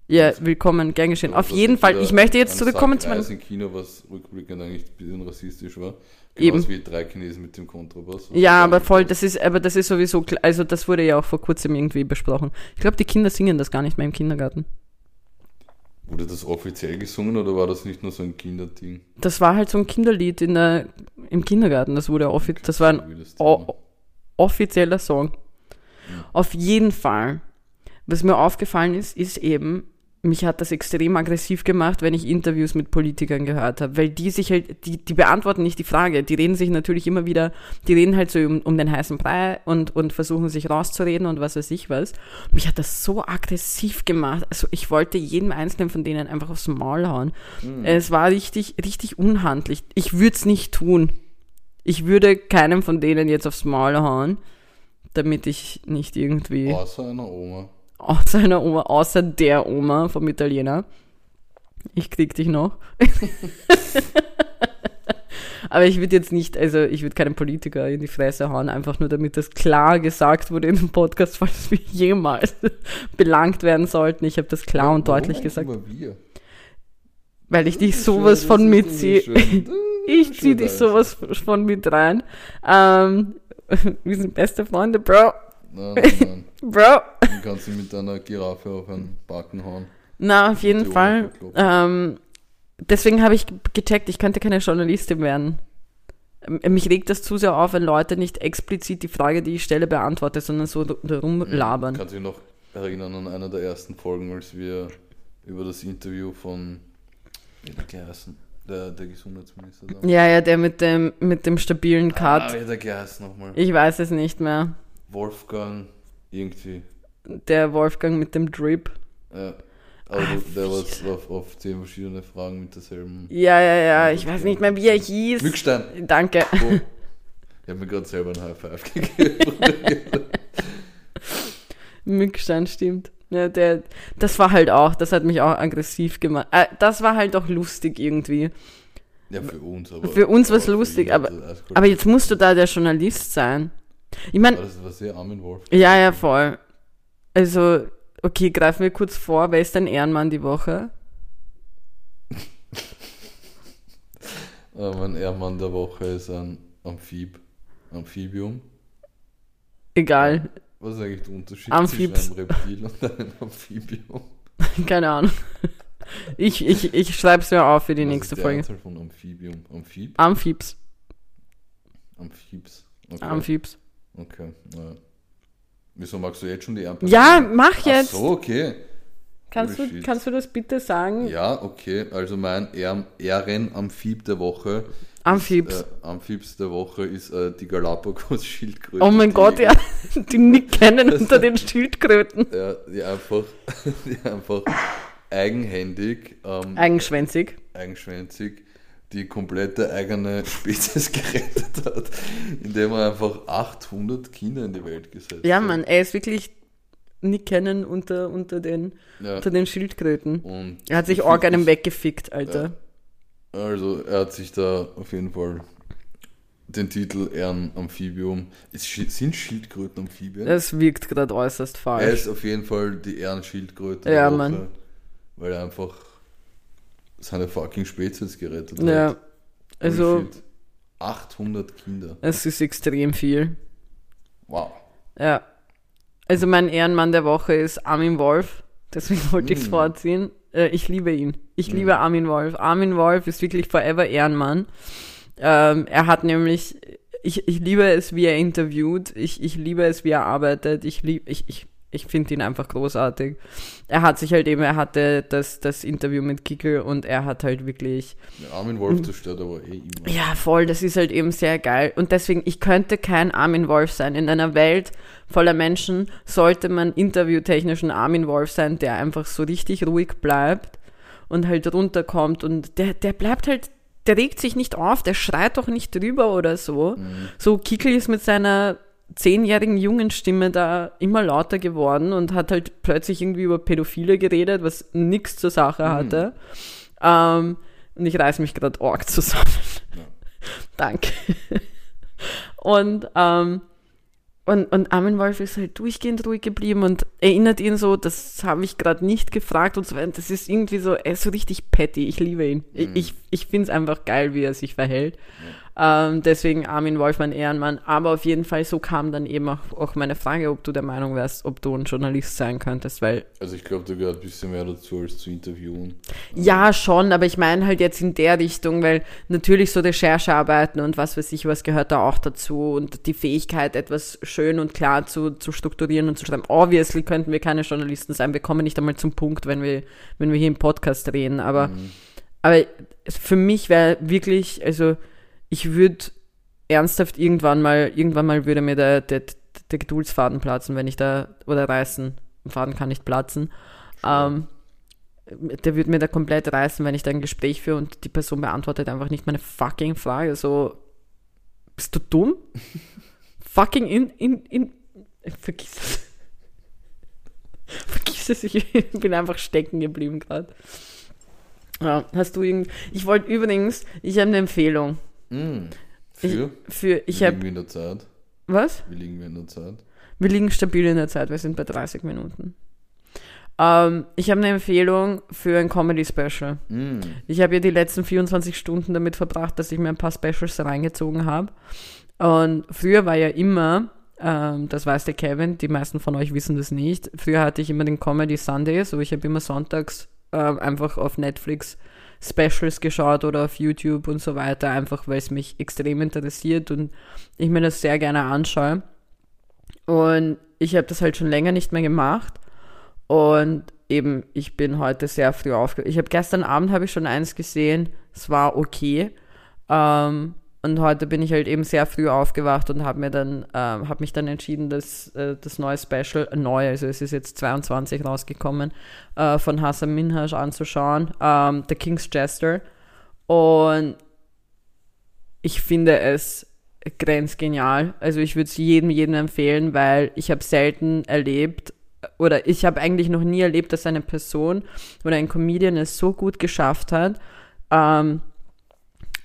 Ja, willkommen, gern geschehen. Auf jeden Fall, ich möchte jetzt zurückkommen zu meinem. Im Kino, was rückblickend eigentlich ein bisschen rassistisch war. Eben. Genauso wie drei Chinesen mit dem Kontrabass. Ja, aber voll, das ist, aber das ist sowieso, also das wurde ja auch vor kurzem irgendwie besprochen. Ich glaube, die Kinder singen das gar nicht mehr im Kindergarten. Wurde das offiziell gesungen oder war das nicht nur so ein Kinderding? Das war halt so ein Kinderlied in der, im Kindergarten. Das wurde offi das war ein o offizieller Song. Ja. Auf jeden Fall. Was mir aufgefallen ist, ist eben, mich hat das extrem aggressiv gemacht, wenn ich Interviews mit Politikern gehört habe, weil die sich halt, die, die beantworten nicht die Frage, die reden sich natürlich immer wieder, die reden halt so um, um den heißen Brei und, und versuchen sich rauszureden und was weiß ich was. Mich hat das so aggressiv gemacht, also ich wollte jedem einzelnen von denen einfach aufs Maul hauen. Es war richtig, richtig unhandlich. Ich würde es nicht tun. Ich würde keinem von denen jetzt aufs Maul hauen, damit ich nicht irgendwie Außer einer Oma. Außer einer Oma, außer der Oma vom Italiener. Ich krieg dich noch. <laughs> Aber ich würde jetzt nicht, also ich würde keinen Politiker in die Fresse hauen, einfach nur damit das klar gesagt wurde in dem Podcast, <laughs> falls wir jemals belangt werden sollten. Ich habe das klar und Warum deutlich gesagt, wir? weil ich dich sowas schön, <laughs> von mitziehe. Ich ist zieh schön, dich sowas von mit rein. Ähm, wir sind beste Freunde, Bro. Nein, nein, nein. Bro. Dann kannst du mit deiner Giraffe auf einen Backen hauen. Na, auf jeden Fall. Ähm, deswegen habe ich ge- gecheckt, ich könnte keine Journalistin werden. Ähm, Mich regt das zu sehr auf, wenn Leute nicht explizit die Frage, die ich stelle, beantworten, sondern so rumlabern. Kannst du dich noch erinnern an einer der ersten Folgen, als wir über das Interview von wie hat der geheißen? Der, der Gesundheitsminister da. Ja, ja, der mit dem, mit dem stabilen Ah, Cut. wie hat der geheißen nochmal? Ich weiß es nicht mehr. Wolfgang, irgendwie. Der Wolfgang mit dem Drip. Ja. Aber Ah, der war auf, auf zehn verschiedene Fragen mit derselben. Ja, ja, ja, ich weiß nicht mehr, wie er hieß. Glückstein! Danke. Oh. Ich habe mir gerade selber ein High Five gegeben. <laughs> Mückstein, stimmt. Ja, der, das war halt auch, das hat mich auch aggressiv gemacht. Äh, das war halt auch lustig irgendwie. ja, für uns, aber. Für uns aber für lustig, aber- Aber jetzt musst du da der Journalist sein. Ich meine, das war sehr Armin Wolf. ja, ja, voll. Also, okay, greifen wir kurz vor. Wer ist dein Ehrenmann die Woche? <laughs> Äh, mein Ehrmann der Woche ist ein Amphib. Amphibium. Egal, Was ist eigentlich der Unterschied Amphibs. zwischen einem Reptil und einem Amphibium? <laughs> keine Ahnung. Ich, ich, ich schreib's mir auf für die Was nächste ist Folge. Anzahl von Amphibium? Amphib? Amphibs. Amphibs. Okay. Amphibs. Okay. Ja. Wieso magst du jetzt schon die Ampel? Ja, mach jetzt. Ach so, okay. kannst, du, kannst du das bitte sagen? Ja, okay. Also mein Ehren Ehrenamphib der Woche. Amphibs. Ist, äh, Amphibs der Woche ist äh, die Galapagos-Schildkröte. oh mein Gott, ja. Die nicht kennen <laughs> unter den Schildkröten. Ja, die einfach, <laughs> die einfach eigenhändig, ähm, Eigenschwänzig. eigenschwänzig die komplette eigene Spezies <laughs> gerettet hat, indem er einfach 800 Kinder in die Welt gesetzt Ja, hat. Mann, er ist wirklich nicht kennen unter, unter, den, Ja. unter den Schildkröten. Und Er hat sich ich- arg einem weggefickt, Alter. Also er hat sich da auf jeden Fall den Titel Ehrenamphibium. Schi- sind Schildkröten Amphibien? Das wirkt gerade äußerst Er falsch. ist auf jeden Fall die Ehrenschildkröte. Ja, Mann. Weil er einfach seine fucking Spezies gerettet Ja, hat. also Holy shit. 800 Kinder. es ist extrem viel. Wow. Ja. Also mein Ehrenmann der Woche ist Armin Wolf. Deswegen wollte ich es Mm. vorziehen. Äh, ich liebe ihn. Ich Mm. liebe Armin Wolf. Armin Wolf ist wirklich forever Ehrenmann. Ähm, er hat nämlich, ich, ich liebe es, wie er interviewt. Ich, ich liebe es, wie er arbeitet. Ich liebe, ich, ich, ich finde ihn einfach großartig. Er hat sich halt eben, er hatte das, das Interview mit Kickel und er hat halt wirklich Armin Wolf zerstört aber eh immer. ja, voll, das ist halt eben sehr geil. Und deswegen, ich könnte kein Armin Wolf sein. In einer Welt voller Menschen sollte man interviewtechnisch ein Armin Wolf sein, der einfach so richtig ruhig bleibt und halt runterkommt. Und der, der bleibt halt, der regt sich nicht auf, der schreit doch nicht drüber oder so. So, Kickel ist mit seiner zehnjährigen jungen Stimme da immer lauter geworden und hat halt plötzlich irgendwie über Pädophile geredet, was nichts zur Sache hatte. Ähm, und ich reiß mich gerade arg zusammen. <laughs> Danke. Und, ähm, und, und Armin Wolf ist halt durchgehend ruhig geblieben und erinnert ihn so, das habe ich gerade nicht gefragt und so weiter. Das ist irgendwie so, er ist so richtig petty. Ich liebe ihn. Mhm. Ich, ich finde es einfach geil, wie er sich verhält. Ähm, deswegen Armin Wolfmann Ehrenmann. Aber auf jeden Fall, so kam dann eben auch, auch meine Frage, ob du der Meinung wärst, ob du ein Journalist sein könntest, weil Also ich glaube, da gehört ein bisschen mehr dazu, als zu interviewen. ja, schon, aber ich meine halt jetzt in der Richtung, weil natürlich so Recherchearbeiten und was weiß ich, was gehört da auch dazu und die Fähigkeit, etwas schön und klar zu, zu strukturieren und zu schreiben. Obviously könnten wir keine Journalisten sein, wir kommen nicht einmal zum Punkt, wenn wir, wenn wir hier im Podcast reden, aber, aber für mich wäre wirklich, also ich würde ernsthaft irgendwann mal, irgendwann mal würde mir der, der, der Geduldsfaden platzen, wenn ich da, oder reißen, der Faden kann nicht platzen. Ähm, der würde mir da komplett reißen, wenn ich da ein Gespräch führe und die Person beantwortet einfach nicht meine fucking Frage. So, bist du dumm? <laughs> fucking in, in, in, vergiss es. <laughs> vergiss es, ich <laughs> bin einfach stecken geblieben gerade. Ja, hast du irgend, ich wollte übrigens, ich habe eine Empfehlung. Mhm. Ich, Für? für, ich Wie habe, liegen wir in der Zeit? was? Wie liegen wir in der Zeit? Wir liegen stabil in der Zeit, wir sind bei 30 Minuten. Ähm, ich habe eine Empfehlung für ein Comedy-Special. Mhm. Ich habe ja die letzten 24 Stunden damit verbracht, dass ich mir ein paar Specials reingezogen habe. Und früher war ja immer, ähm, das weiß der Kevin, die meisten von euch wissen das nicht, früher hatte ich immer den Comedy Sunday, so ich habe immer sonntags ähm, einfach auf Netflix Specials geschaut oder auf YouTube und so weiter, einfach weil es mich extrem interessiert und ich mir das sehr gerne anschaue. Und ich habe das halt schon länger nicht mehr gemacht. Und eben, ich bin heute sehr früh aufgewacht. Ich habe gestern Abend habe ich schon eins gesehen, es war okay. Ähm, und heute bin ich halt eben sehr früh aufgewacht und habe mir dann, ähm, habe mich dann entschieden, dass äh, das neue Special, äh, neu, also es ist jetzt 22 rausgekommen, äh, von Hassan Minhaj anzuschauen, ähm, The King's Jester. Und ich finde es grenzgenial. Also ich würde es jedem, jedem empfehlen, weil ich habe selten erlebt, oder ich habe eigentlich noch nie erlebt, dass eine Person oder ein Comedian es so gut geschafft hat, ähm,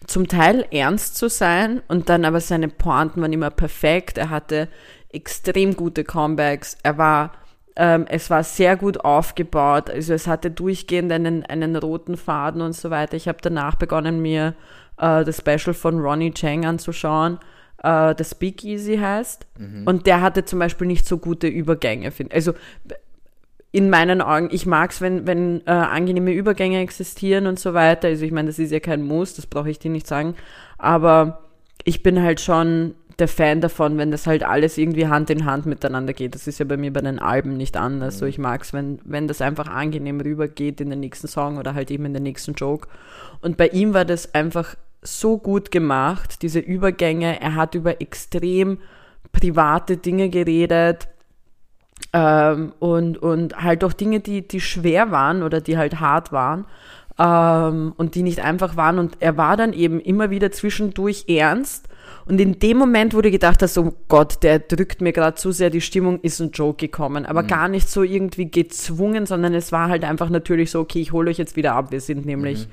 zum Teil ernst zu sein und dann aber seine Pointen waren immer perfekt. Er hatte extrem gute Comebacks. Er war, ähm, es war sehr gut aufgebaut. Also es hatte durchgehend einen, einen roten Faden und so weiter. Ich habe danach begonnen, mir äh, das Special von Ronnie Chang anzuschauen, äh, das Speakeasy heißt. Und der hatte zum Beispiel nicht so gute Übergänge. Also in meinen Augen, ich mag es, wenn, wenn äh, angenehme Übergänge existieren und so weiter. Also ich meine, das ist ja kein Muss, das brauche ich dir nicht sagen. Aber ich bin halt schon der Fan davon, wenn das halt alles irgendwie Hand in Hand miteinander geht. Das ist ja bei mir bei den Alben nicht anders. So, ich mag es, wenn, wenn das einfach angenehm rübergeht in den nächsten Song oder halt eben in den nächsten Joke. Und bei ihm war das einfach so gut gemacht, diese Übergänge. Er hat über extrem private Dinge geredet ähm, und, und halt auch Dinge, die, die schwer waren oder die halt hart waren ähm, und die nicht einfach waren. Und er war dann eben immer wieder zwischendurch ernst. Und in dem Moment, wo du gedacht hast, oh Gott, der drückt mir gerade zu sehr die Stimmung, ist ein Joke gekommen. Aber gar nicht so irgendwie gezwungen, sondern es war halt einfach natürlich so, okay, ich hole euch jetzt wieder ab. Wir sind nämlich,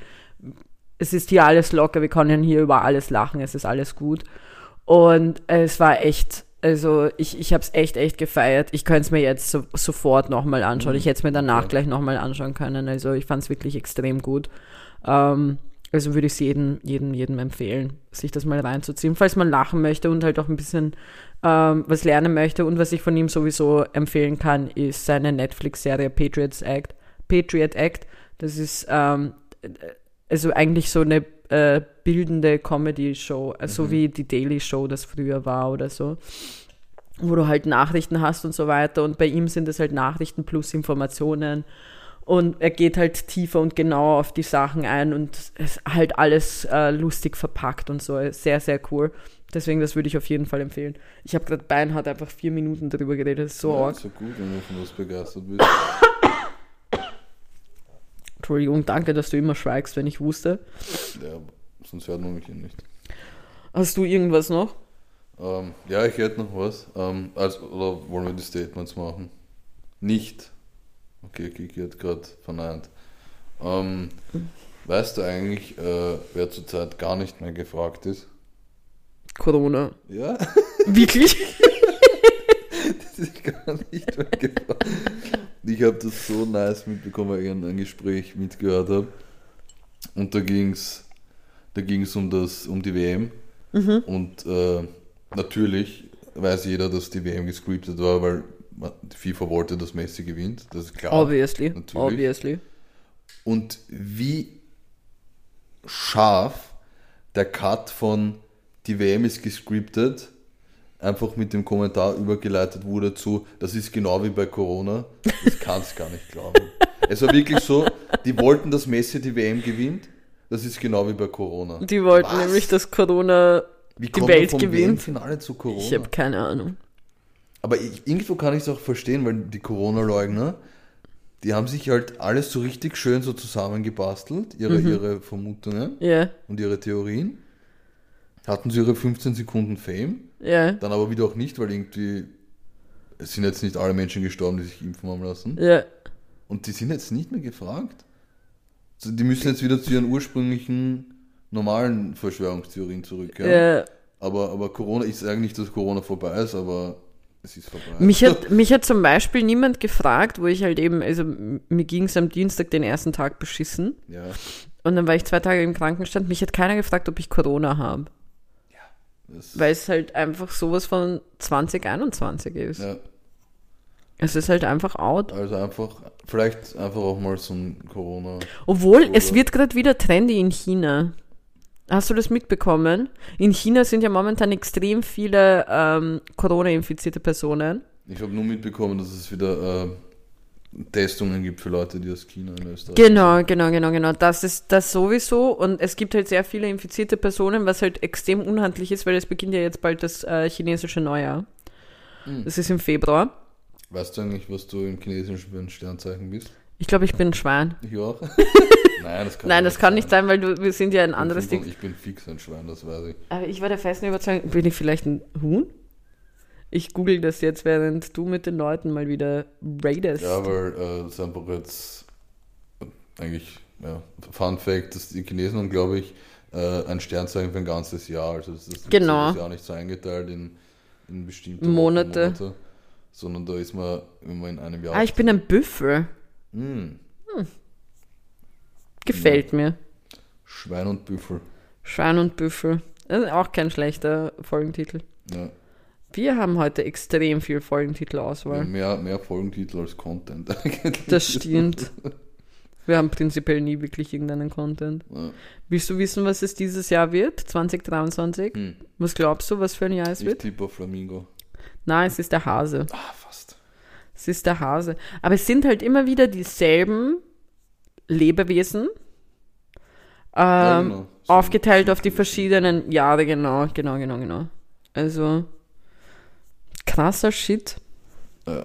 es ist hier alles locker, wir können hier über alles lachen, es ist alles gut. Und es war echt, also ich, ich habe es echt, echt gefeiert. Ich könnte es mir jetzt so, sofort nochmal anschauen. Ich hätte es mir danach Okay. gleich nochmal anschauen können. Also ich fand es wirklich extrem gut. Ähm, also würde ich es jedem, jedem, jedem empfehlen, sich das mal reinzuziehen, falls man lachen möchte und halt auch ein bisschen ähm, was lernen möchte. Und was ich von ihm sowieso empfehlen kann, ist seine Netflix-Serie Patriots Act. Patriot Act. Das ist ähm, also eigentlich so eine äh, bildende Comedy-Show, äh, so wie die Daily Show das früher war oder so, wo du halt Nachrichten hast und so weiter. Und bei ihm sind es halt Nachrichten plus Informationen. Und er geht halt tiefer und genauer auf die Sachen ein und es ist halt alles äh, lustig verpackt und so. Sehr, sehr cool. Deswegen, das würde ich auf jeden Fall empfehlen. Ich habe gerade Beinhard einfach vier Minuten darüber geredet. Das ist so ja, arg. so gut, wenn du von was begeistert bist. <laughs> Entschuldigung, danke, dass du immer schweigst, wenn ich wusste. Ja, sonst hört man mich ja nicht. Hast du irgendwas noch? Ähm, ja, ich hätte noch was. Ähm, also, oder wollen wir die Statements machen? Nicht. Okay, Kiki hat gerade verneint. Ähm, weißt du eigentlich, äh, wer zurzeit gar nicht mehr gefragt ist? Corona. Ja? Wirklich? <laughs> das ist gar nicht gefragt. Ich habe das so nice mitbekommen, weil ich ein, ein Gespräch mitgehört habe. Und da ging es da ging's um, das, um die WM. Und äh, natürlich weiß jeder, dass die WM gescriptet war, weil die FIFA wollte, dass Messi gewinnt. Das ist klar. Obviously. Natürlich. Obviously. Und wie scharf der Cut von die WM ist gescriptet einfach mit dem Kommentar übergeleitet wurde zu, das ist genau wie bei Corona. Das kannst gar nicht glauben. Es war wirklich so, die wollten, dass Messi die WM gewinnt. Das ist genau wie bei Corona. Die wollten Was? nämlich, dass Corona Wie die kommt Welt vom gewinnt. WM-Finale zu Corona? Ich habe keine Ahnung. Aber ich, irgendwo kann ich es auch verstehen, weil die Corona-Leugner, die haben sich halt alles so richtig schön so zusammengebastelt, ihre, Mhm. ihre Vermutungen Ja, und ihre Theorien. Hatten sie ihre 15 Sekunden Fame, ja, dann aber wieder auch nicht, weil irgendwie es sind jetzt nicht alle Menschen gestorben, die sich impfen haben lassen. ja. Und die sind jetzt nicht mehr gefragt. Also die müssen jetzt wieder zu ihren ursprünglichen normalen Verschwörungstheorien zurückkehren. ja. Aber, aber Corona, ich sage nicht, dass Corona vorbei ist, aber es ist vorbei. Mich hat, mich hat zum Beispiel niemand gefragt, wo ich halt eben, also mir ging es am Dienstag den ersten Tag beschissen ja. und dann war ich zwei Tage im Krankenstand. Mich hat keiner gefragt, ob ich Corona habe, weil es halt einfach sowas von 2021 ist. ja, Es ist halt einfach out. also einfach, vielleicht einfach auch mal so ein Corona. Obwohl, Oder- es wird gerade wieder trendy in China. Hast du das mitbekommen? In China sind ja momentan extrem viele ähm, Corona-infizierte Personen. Ich habe nur mitbekommen, dass es wieder äh, Testungen gibt für Leute, die aus China in Österreich Genau, genau, genau, genau. Das ist das sowieso. Und es gibt halt sehr viele infizierte Personen, was halt extrem unhandlich ist, weil es beginnt ja jetzt bald das äh, chinesische Neujahr. Hm. Das ist im Februar. Weißt du eigentlich, was du im Chinesischen für ein Sternzeichen bist? Ich glaube, ich bin ein Schwein. Ich auch? <laughs> Nein, das kann Nein, das kann nicht sein, weil du, wir sind ja ein anderes Ding. Ich bin fix ein Schwein, das weiß ich. Aber ich war der festen Überzeugung, bin ich vielleicht ein Huhn? Ich google das jetzt, während du mit den Leuten mal wieder raidest. Ja, weil äh, das ist einfach jetzt äh, eigentlich, ja, Fun Fact, dass die Chinesen haben, glaube ich, äh, ein Sternzeichen für ein ganzes Jahr. Also das ist Genau. das Jahr nicht so eingeteilt in, in bestimmte Monate. Monate, sondern da ist man, man in einem Jahr. ah, ich bin ein Büffel. Hm, Gefällt mir. Schwein und Büffel. Schwein und Büffel. Das ist auch kein schlechter Folgentitel. Ja, Wir haben heute extrem viel Folgentitelauswahl. mehr, mehr Folgentitel als Content <laughs> eigentlich. Das stimmt. Wir haben prinzipiell nie wirklich irgendeinen Content. Ja. Willst du wissen, was es dieses Jahr wird? 2023? Hm. Was glaubst du, was für ein Jahr es Ich wird? tippe auf Flamingo. Nein, es ist der Hase. Ah, fast. Es ist der Hase. Aber es sind halt immer wieder dieselben Lebewesen. Ja, Ähm, genau. So- aufgeteilt so auf die verschiedenen Jahre, genau, genau, genau, genau. Also krasser Shit. Ja.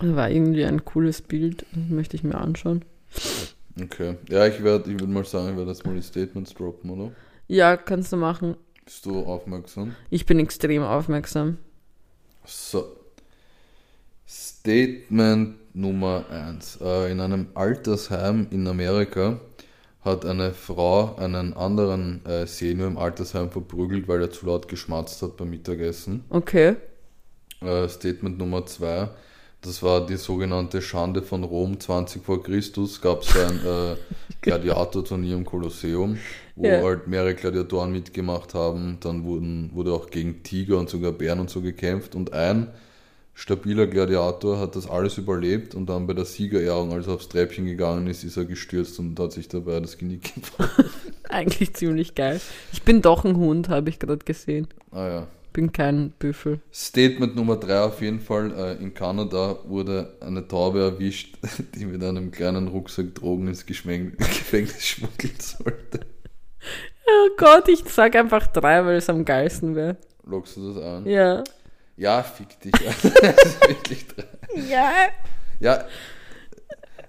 War irgendwie ein cooles Bild, möchte ich mir anschauen. Okay. Ja, ich werde, ich würde mal sagen, ich werde jetzt mal die Statements droppen, oder? Ja, kannst du machen. Bist du aufmerksam? Ich bin extrem aufmerksam. So. Statement Nummer 1. Äh, in einem Altersheim in Amerika hat eine Frau einen anderen äh, Senior im Altersheim verprügelt, weil er zu laut geschmatzt hat beim Mittagessen. Okay. Äh, Statement Nummer 2. Das war die sogenannte Schande von Rom 20 vor Christus. Gab es ein äh, <laughs> Gladiatorturnier im Kolosseum, wo Ja. halt mehrere Gladiatoren mitgemacht haben. Dann wurden, wurde auch gegen Tiger und sogar Bären und so gekämpft. Und ein stabiler Gladiator hat das alles überlebt und dann bei der Siegerehrung, als er aufs Treppchen gegangen ist, ist er gestürzt und hat sich dabei das Genick gebrochen. <laughs> Eigentlich ziemlich geil. Ich bin doch ein Hund, habe ich gerade gesehen. ah ja. Bin kein Büffel. Statement Nummer 3 auf jeden Fall. Äh, in Kanada wurde eine Taube erwischt, <laughs> die mit einem kleinen Rucksack Drogen ins <laughs> Gefängnis schmuggeln sollte. Oh Gott, ich sag einfach drei, weil es am geilsten wäre. Lockst du das an? Ja. Ja, fick dich. <laughs> das ist wirklich drei. Ja. Ja,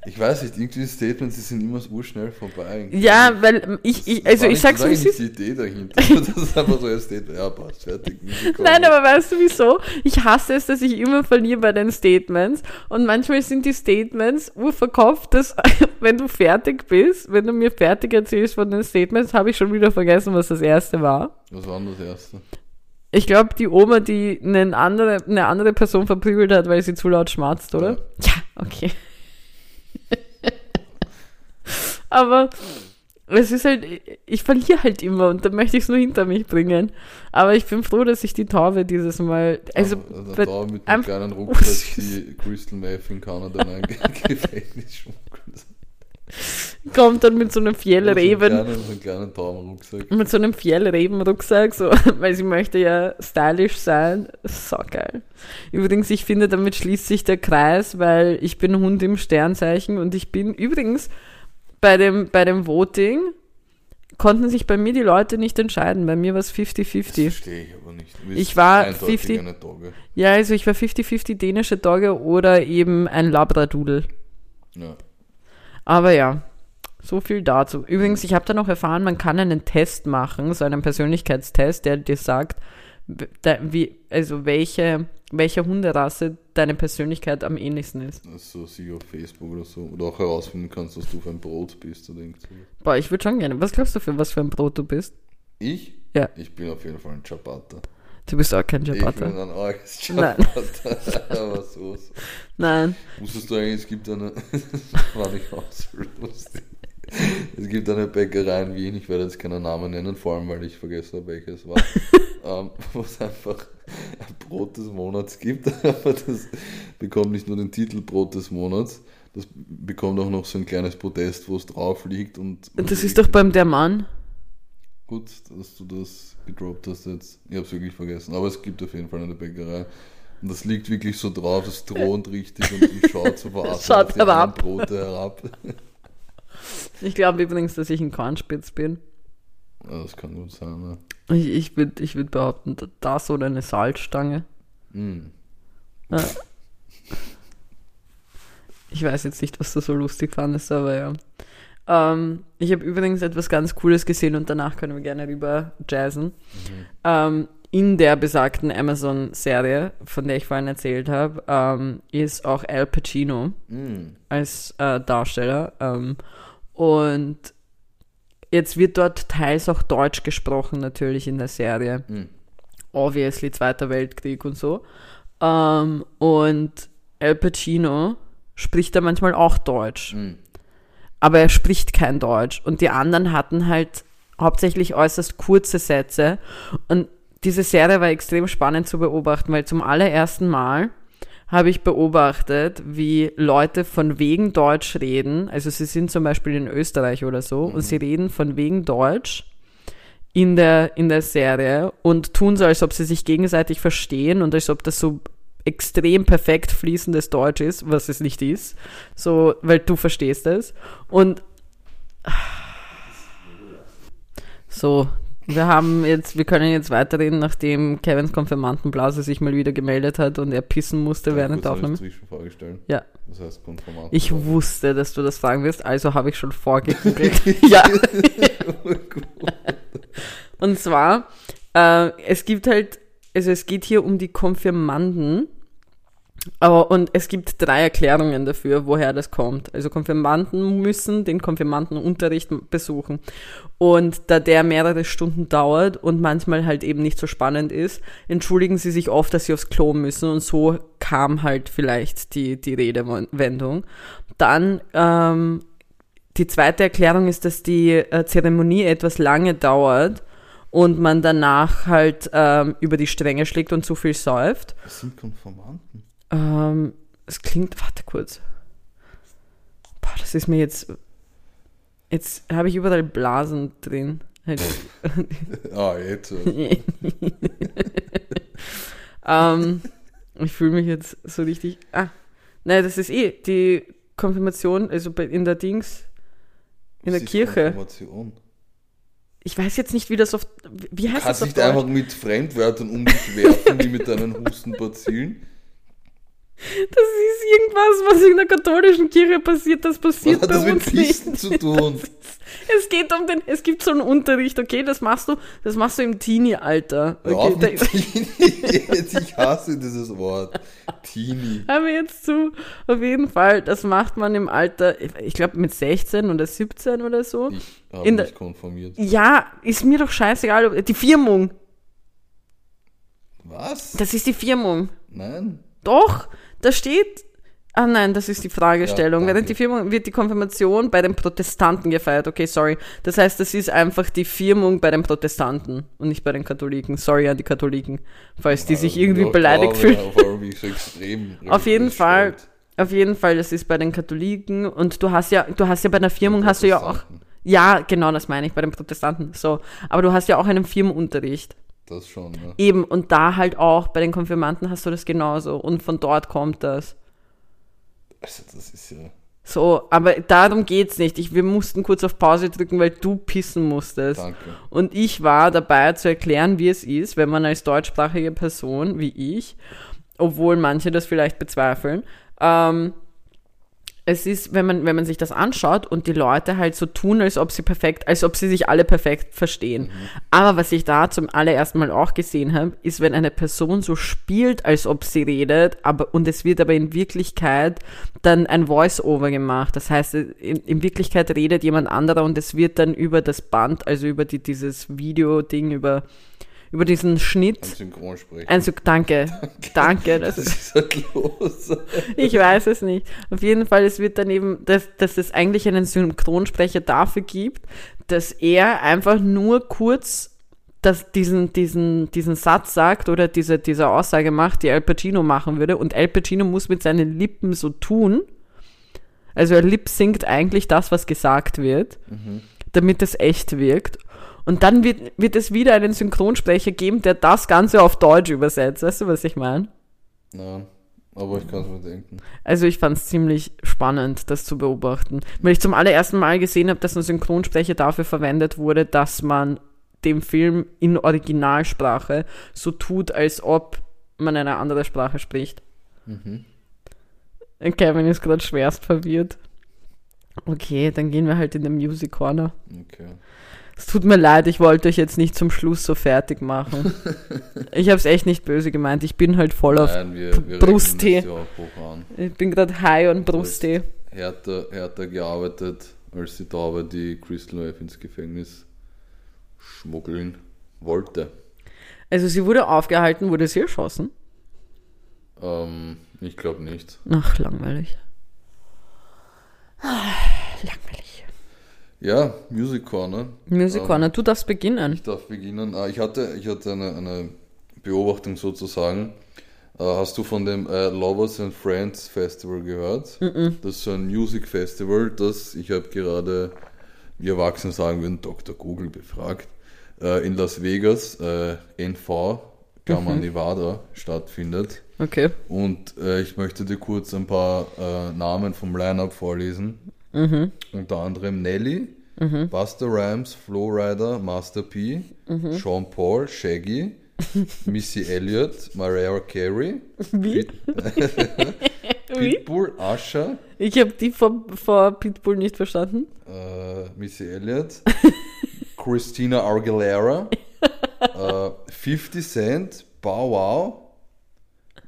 ich weiß nicht, irgendwie die Statements, die sind immer so schnell vorbei. Ja, weil ich, ich also ich sag's war wie es ist. die Idee dahinter. <laughs> Das ist einfach so ein Statement. Ja, passt, fertig. Nein, aber weißt du wieso? Ich hasse es, dass ich immer verliere bei den Statements. Und manchmal sind die Statements urverkopft, dass <laughs> wenn du fertig bist, wenn du mir fertig erzählst von den Statements, habe ich schon wieder vergessen, was das erste war. Was war denn das erste? Ich glaube, die Oma, die eine andere, eine andere Person verprügelt hat, weil sie zu laut schmatzt, oder? Ja, okay. Aber es ist halt, ich verliere halt immer und dann möchte ich es nur hinter mich bringen. Aber ich bin froh, dass ich die Taube dieses Mal. Also, Also, bei- da mit einem kleinen <laughs> Rucksack, die <laughs> Crystal Meth in Kanada in ein <laughs> Gefängnis schmuggeln. kommt dann mit so einem Fjellreben, So einen kleinen, so Taubenrucksack. mit so einem Fjellreben-Rucksack, so, weil sie möchte ja stylisch sein. So geil. Übrigens, ich finde, damit schließt sich der Kreis, weil ich bin Hund im Sternzeichen und ich bin übrigens bei dem, bei dem Voting konnten sich bei mir die Leute nicht entscheiden. Bei mir war es Das 50-50. verstehe ich aber nicht. Ich war eindeutig 50 eine Dogge. Ja, also ich war 50-50 dänische Dogge oder eben ein Labradudel. Ja. Aber ja, so viel dazu. Übrigens, ich habe da noch erfahren, man kann einen Test machen, so einen Persönlichkeitstest, der dir sagt, wie, also welche, welcher Hunderasse deine Persönlichkeit am ähnlichsten ist. Also sicher auf Facebook oder so. Oder auch herausfinden kannst, dass du für ein Brot bist oder irgend. Boah, ich würde schon gerne. Was glaubst du für was für ein Brot du bist? Ich? Ja. Ich bin auf jeden Fall ein Ciabatta. Du bist auch kein Ich bin Ciabatta. ein arges <laughs> Nein. Ciabatta. <laughs> Aber so, so. Nein. Wusstest du eigentlich, es gibt eine, <laughs> war nicht auch so lustig. <laughs> Es gibt eine Bäckerei in Wien, ich werde jetzt keinen Namen nennen, vor allem weil ich vergessen habe, welches war, <laughs> ähm, wo es einfach ein Brot des Monats gibt, <laughs> aber das bekommt nicht nur den Titel Brot des Monats, das bekommt auch noch so ein kleines Podest, wo es drauf liegt und... Das ist doch beim Der Mann. Gut, dass du das gedroppt hast jetzt. Ich habe es wirklich vergessen. Aber es gibt auf jeden Fall eine Bäckerei. Und das liegt wirklich so drauf, es thront richtig und, und schaut so verachtend Schaut herab. anderen Brote herab. Ich glaube übrigens, dass ich ein Kornspitz bin. Ja, das kann gut sein, ne? Ich, ich würde ich würd behaupten, das oder eine Salzstange. Mm. Ja. Ich weiß jetzt nicht, was du so lustig fandest, aber ja. Ähm, ich habe übrigens etwas ganz Cooles gesehen und danach können wir gerne rüber jazzen. Ähm, in der besagten Amazon-Serie, von der ich vorhin erzählt habe, ähm, ist auch Al Pacino Mm. als äh, Darsteller. Ähm, und jetzt wird dort teils auch Deutsch gesprochen, natürlich in der Serie. Mm. Obviously, Zweiter Weltkrieg und so. Ähm, und Al Pacino spricht da manchmal auch Deutsch, Mm. aber er spricht kein Deutsch. Und die anderen hatten halt hauptsächlich äußerst kurze Sätze. Und diese Serie war extrem spannend zu beobachten, weil zum allerersten Mal habe ich beobachtet, wie Leute von wegen Deutsch reden. Also sie sind zum Beispiel in Österreich oder so und sie reden von wegen Deutsch in der, in der Serie und tun so, als ob sie sich gegenseitig verstehen und als ob das so extrem perfekt fließendes Deutsch ist, was es nicht ist. So, weil du verstehst es. Und so, wir haben jetzt, wir können jetzt weiterreden, nachdem Kevins Konfirmandenblase sich mal wieder gemeldet hat und er pissen musste während der Aufnahme. Zwischenfrage stellen. Ja. Das heißt Konformat. Ich wusste, dass du das fragen wirst, also habe ich schon vorgegoogelt. <laughs> ja. Und zwar, äh, es gibt halt, also es geht hier um die Konfirmanden. Aber, und es gibt drei Erklärungen dafür, woher das kommt. Also Konfirmanden müssen den Konfirmandenunterricht besuchen. Und da der mehrere Stunden dauert und manchmal halt eben nicht so spannend ist, entschuldigen sie sich oft, dass sie aufs Klo müssen. Und so kam halt vielleicht die, die Redewendung. Dann ähm, die zweite Erklärung ist, dass die äh, Zeremonie etwas lange dauert und man danach halt ähm, über die Stränge schlägt und zu viel säuft. Was sind Konformanten? Ähm, es klingt, warte kurz. Boah, das ist mir jetzt. Jetzt habe ich überall Blasen drin. Halt. <laughs> Ah, jetzt. äh, <laughs> ähm, ich fühle mich jetzt so richtig. Ah, nein, das ist eh die Konfirmation, also bei, in der Dings, in was der ist Kirche. Konfirmation? Ich weiß jetzt nicht, wie das auf. Wie heißt Kannst das auf nicht Deutsch? einfach mit Fremdwörtern um dich werfen, wie mit deinen Hustenbazillen. <laughs> Das ist irgendwas, was in der katholischen Kirche passiert. Das Was passiert hat bei das mit uns nicht. Pisten zu tun? Es geht um den, es gibt so einen Unterricht, okay, das machst du, das machst du im Teenie-Alter. Okay, da, mit Teenie <laughs> jetzt, ich hasse dieses Wort. Teenie. hör mir jetzt zu. Auf jeden Fall, das macht man im Alter, ich glaube mit 16 oder 17 oder so. Ich habe mich konformiert. Ja, ist mir doch scheißegal, die Firmung. Was? Das ist die Firmung. Nein? Doch, da steht. Ah nein, das ist die Fragestellung. Ja, Während die Firmung wird die Konfirmation bei den Protestanten gefeiert. Okay, sorry. Das heißt, das ist einfach die Firmung bei den Protestanten und nicht bei den Katholiken. Sorry an die Katholiken, falls die sich irgendwie Ja, beleidigt fühlen. Auf. Auf jeden Fall, auf jeden Fall, das ist bei den Katholiken und du hast ja, du hast ja bei einer Firmung hast du ja auch, ja, genau, das meine ich, bei den Protestanten, so. Aber du hast ja auch einen Firmenunterricht. Das schon, ja. Eben, und da halt auch, bei den Konfirmanden hast du das genauso und von dort kommt das. Also, das ist ja. So, aber darum geht's nicht. Ich, wir mussten kurz auf Pause drücken, weil du pissen musstest. Danke. Und ich war dabei zu erklären, wie es ist, wenn man als deutschsprachige Person, wie ich, obwohl manche das vielleicht bezweifeln, ähm, es ist, wenn man, wenn man sich das anschaut und die Leute halt so tun, als ob sie perfekt, als ob sie sich alle perfekt verstehen. Aber was ich da zum allerersten Mal auch gesehen habe, ist, wenn eine Person so spielt, als ob sie redet, aber, und es wird aber in Wirklichkeit dann ein Voice-Over gemacht. Das heißt, in, in Wirklichkeit redet jemand anderer und es wird dann über das Band, also über die, dieses Video-Ding, über, über diesen Ein Schnitt. Synchronsprecher. Also, <laughs> danke, danke, das Was ist halt los? ich weiß es nicht. Auf jeden Fall, es wird dann eben, dass, dass es eigentlich einen Synchronsprecher dafür gibt, dass er einfach nur kurz das, diesen, diesen, diesen Satz sagt oder diese, diese Aussage macht, die Al Pacino machen würde. Und Al Pacino muss mit seinen Lippen so tun. Also er lip singt eigentlich das, was gesagt wird, damit es echt wirkt. Und dann wird, wird es wieder einen Synchronsprecher geben, der das Ganze auf Deutsch übersetzt. Weißt du, was ich meine? Nein, aber ich kann es mir denken. Also ich fand es ziemlich spannend, das zu beobachten, weil ich zum allerersten Mal gesehen habe, dass ein Synchronsprecher dafür verwendet wurde, dass man dem Film in Originalsprache so tut, als ob man eine andere Sprache spricht. Mhm. Kevin ist gerade schwerst verwirrt. Okay, dann gehen wir halt in den Music Corner. Okay. Es tut mir leid, ich wollte euch jetzt nicht zum Schluss so fertig machen. <laughs> ich habe es echt nicht böse gemeint. Ich bin halt voll auf. Nein, wir, wir Brusttee. Ich bin gerade high on Brusttee. Härter, härter gearbeitet, als die Taube, die Crystal Wave ins Gefängnis schmuggeln wollte. Also sie wurde aufgehalten, wurde sie erschossen. Ähm, ich glaube nicht. Ach, langweilig. Ah, langweilig. Ja, Music Corner. Music Ähm, Corner, du darfst beginnen. Ich darf beginnen. Ah, Ich hatte, ich hatte eine, eine Beobachtung sozusagen. Äh, Hast du von dem äh, Lovers and Friends Festival gehört? Das ist so ein Music Festival, das, ich habe gerade, wie Erwachsene sagen würden, Dr. Google befragt, äh, in Las Vegas, äh, NV, Gamma Nevada, stattfindet. Okay. Und äh, ich möchte dir kurz ein paar äh, Namen vom Line-Up vorlesen. Unter anderem Nelly, Buster Rhymes, Flowrider, Master P, Sean Paul, Shaggy, <laughs> Missy Elliott, Mariah Carey, Wie? <laughs> Pitbull, Usher, Ich habe die vor, vor Pitbull nicht verstanden. äh, Missy Elliott, <laughs> Christina Aguilera, äh, 50 Cent, Bow Wow,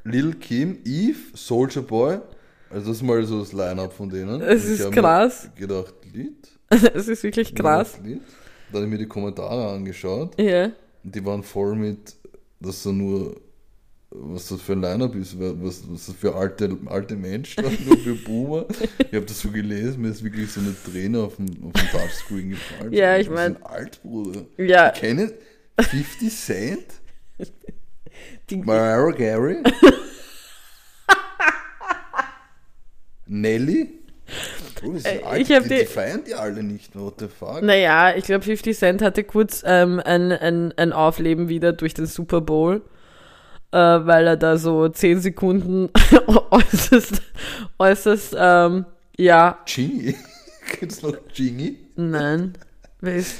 Lil Kim, Eve, Soldier Boy. Also das ist mal so das Line-Up von denen. Es ist ich mir krass. gedacht, Lied? <laughs> Es ist wirklich krass. Lied. Dann habe ich mir die Kommentare angeschaut Ja. und die waren voll mit, dass so nur, was das für ein Line-Up ist, was, was das für alte, alte Menschen, nur für <laughs> Boomer. Ich habe das so gelesen, mir ist wirklich so eine Träne auf dem, auf dem Touchscreen gefallen. Ja, ich wir mein- sind alt, Bruder. Ja. Ich kenne 50 Cent, <laughs> Die, Mariah Carey, Nelly. Alt, ich hab die, die- die feiern die alle nicht, what the fuck? naja, ich glaube 50 Cent hatte kurz ähm, ein, ein, ein Aufleben wieder durch den Super Bowl, äh, weil er da so 10 Sekunden <laughs> äußerst, äußerst, ähm, ja, Gingy. <laughs> Kennst du noch Gingy? nein. Wer ist-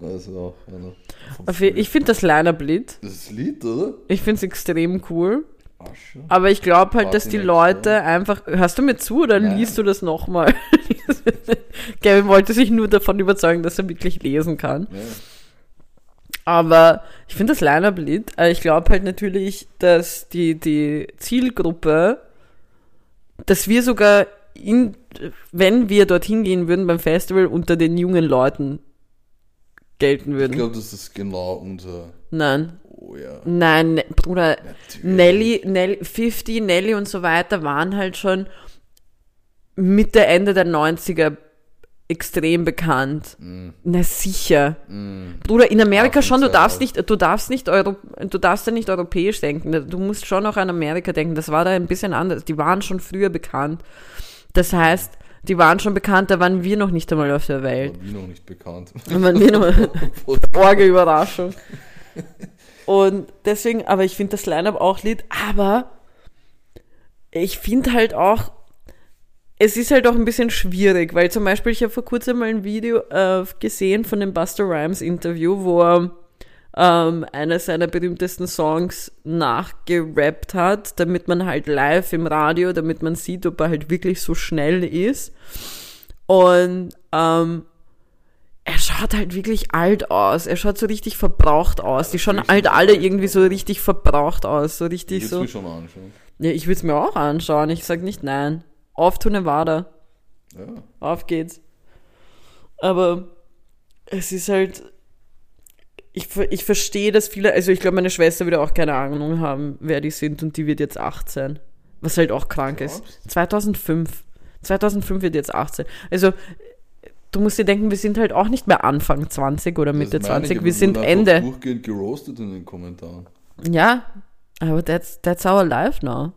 Also auch einer. Ich finde das Line-Up-Lied. Das ist Lied, oder? Ich finde es extrem cool. Asche. Aber ich glaube halt, Party dass die Leute einfach. Hörst du mir zu oder Nein. liest du das nochmal? <laughs> Gavin wollte sich nur davon überzeugen, dass er wirklich lesen kann. Ja. Aber ich finde das Line-Up-Lied, äh, ich glaube halt natürlich, dass die, die Zielgruppe, dass wir sogar, in, wenn wir dorthin gehen würden beim Festival, unter den jungen Leuten gelten Ich würden. glaube, das ist genau unser, Nein. Oh ja. Nein, ne, Bruder, Natürlich. Nelly, Nelly, 50, Nelly und so weiter waren halt schon Mitte, Ende der 90er extrem bekannt. Na sicher. Bruder, in Amerika Auf schon, du darfst nicht, du darfst nicht Euro, du darfst ja nicht europäisch denken. Du musst schon auch an Amerika denken. Das war da ein bisschen anders. Die waren schon früher bekannt. Das heißt, die waren schon bekannt, da waren wir noch nicht einmal auf der Welt. War wie noch nicht bekannt. Da waren wir noch, <laughs> <laughs> Orge-Überraschung. <laughs> Und deswegen, aber ich finde das Line-Up auch Lied, aber ich finde halt auch, es ist halt auch ein bisschen schwierig, weil zum Beispiel, ich habe vor kurzem mal ein Video äh, gesehen von dem Buster Rhymes Interview, wo er ähm, eine seiner berühmtesten Songs nachgerappt hat, damit man halt live im Radio, damit man sieht, ob er halt wirklich so schnell ist. Und ähm, er schaut halt wirklich alt aus. Er schaut so richtig verbraucht aus. Die schauen halt alle irgendwie so richtig verbraucht aus. So Ich richtig würde so. mir schon anschauen. Ja, ich würde es mir auch anschauen. Ich sag nicht nein. Auf to Nevada. Ja. Auf geht's. Aber es ist halt. Ich, ich verstehe, dass viele. Also, ich glaube, meine Schwester würde auch keine Ahnung haben, wer die sind und die wird jetzt 18. Was halt auch krank ist. Glaubst? 2005. 2005 wird jetzt 18. Also, du musst dir denken, wir sind halt auch nicht mehr Anfang 20 oder Mitte Das meine ich, 20. aber Wir sind Ende. durchgehend geroastet in den Kommentaren. Ja, aber that's, that's our life now.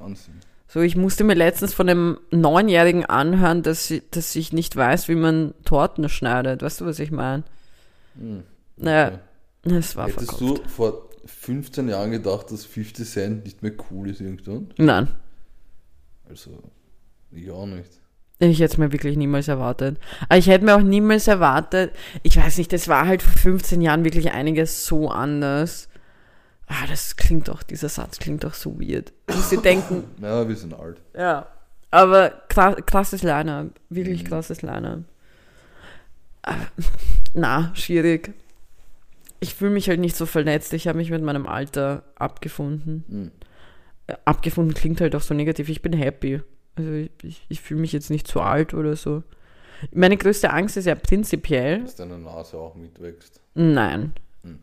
Wahnsinn. So, ich musste mir letztens von einem Neunjährigen anhören, dass, dass ich nicht weiß, wie man Torten schneidet. Weißt du, was ich meine? Naja, Okay. es war Hättest verkauft. du vor 15 Jahren gedacht, dass 50 Cent nicht mehr cool ist irgendwann? Nein, Also, ich auch nicht. Ich hätte es mir wirklich niemals erwartet. Aber ich hätte mir auch niemals erwartet, ich weiß nicht, das war halt vor 15 Jahren wirklich einiges so anders. Ah, das klingt doch, dieser Satz klingt doch so weird. Sie denken, <laughs> Ja, wir sind alt. Ja. Aber kra- krasses Line-Up. Wirklich krasses Line-Up. Aber, <laughs> Na, schwierig. Ich fühle mich halt nicht so vernetzt. Ich habe mich mit meinem Alter abgefunden. Hm. Äh, Abgefunden klingt halt auch so negativ. Ich bin happy. Also ich, ich, ich fühle mich jetzt nicht zu alt oder so. Meine größte Angst ist ja prinzipiell. Dass deine Nase auch mitwächst. Nein. Hm.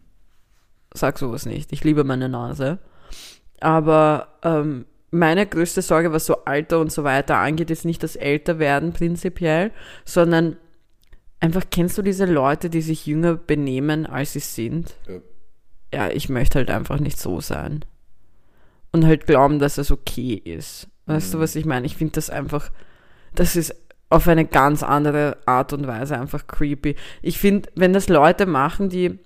Sag sowas nicht. Ich liebe meine Nase. Aber ähm, meine größte Sorge, was so Alter und so weiter angeht, ist nicht das Älterwerden prinzipiell, sondern einfach kennst du diese Leute, die sich jünger benehmen, als sie sind? Ja. Ja, ich möchte halt einfach nicht so sein. Und halt glauben, dass es okay ist. Weißt du, was ich meine? Ich finde das einfach, das ist auf eine ganz andere Art und Weise einfach creepy. Ich finde, wenn das Leute machen, die,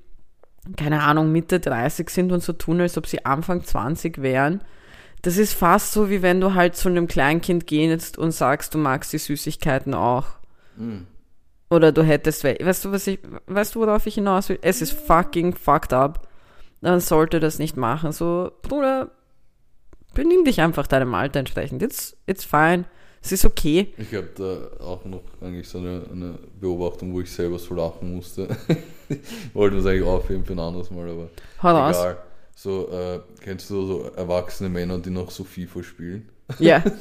keine Ahnung, Mitte 30 sind und so tun, als ob sie Anfang 20 wären, das ist fast so, wie wenn du halt zu einem Kleinkind gehst und sagst, du magst die Süßigkeiten auch. Hm. Oder du hättest, we- weißt du, was ich, weißt du, worauf ich hinaus will? Es ist fucking fucked up. Dann sollte das nicht machen. So, Bruder, benimm dich einfach deinem Alter entsprechend. It's, it's fine. Es ist okay. Ich habe da auch noch eigentlich so eine, eine Beobachtung, wo ich selber so lachen musste. <laughs> Wollte das eigentlich aufheben für ein anderes Mal, aber Hau egal. So, äh, kennst du so erwachsene Männer, die noch so FIFA spielen? Ja. <laughs>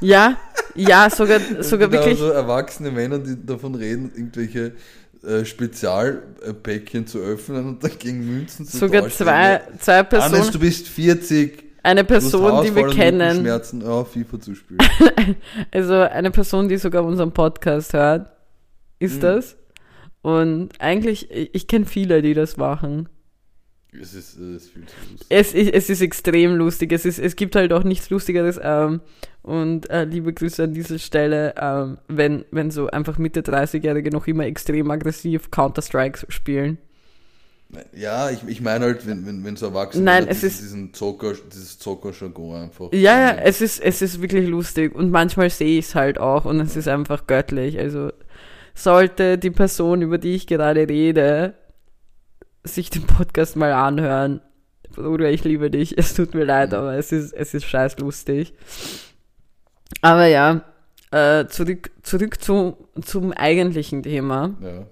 Ja, ja, sogar, sogar Genau, wirklich. so erwachsene Männer, die davon reden, irgendwelche äh, Spezialpäckchen zu öffnen und dann gegen Münzen zu Sogar zwei, zwei Hannes, Personen, du bist 40. eine Person, die wir kennen, Rückenschmerzen, ja, FIFA zu spielen. <laughs> also eine Person, die sogar unseren Podcast hört, ist Mhm. das. Und eigentlich, ich, ich kenne viele, die das machen. es ist, es ist viel zu lustig. Es, ist- es ist extrem lustig. Es, ist, es gibt halt auch nichts Lustigeres. Ähm, und äh, liebe Grüße an dieser Stelle, ähm, wenn, wenn so einfach Mitte 30-Jährige noch immer extrem aggressiv Counter-Strike spielen. Ja, ich, ich meine halt, wenn, wenn, wenn so Erwachsene Nein, es diesen, ist- diesen Zocker, dieses Zocker-Jargon einfach. Ja, ja, es ist, es ist wirklich lustig. Und manchmal sehe ich es halt auch und es ist einfach göttlich. Also sollte die Person, über die ich gerade rede, sich den Podcast mal anhören. Bruder, ich liebe dich. Es tut mir leid, aber es ist, es ist scheiß lustig. Aber ja, äh, zurück, zurück zu, zum eigentlichen Thema. Ja.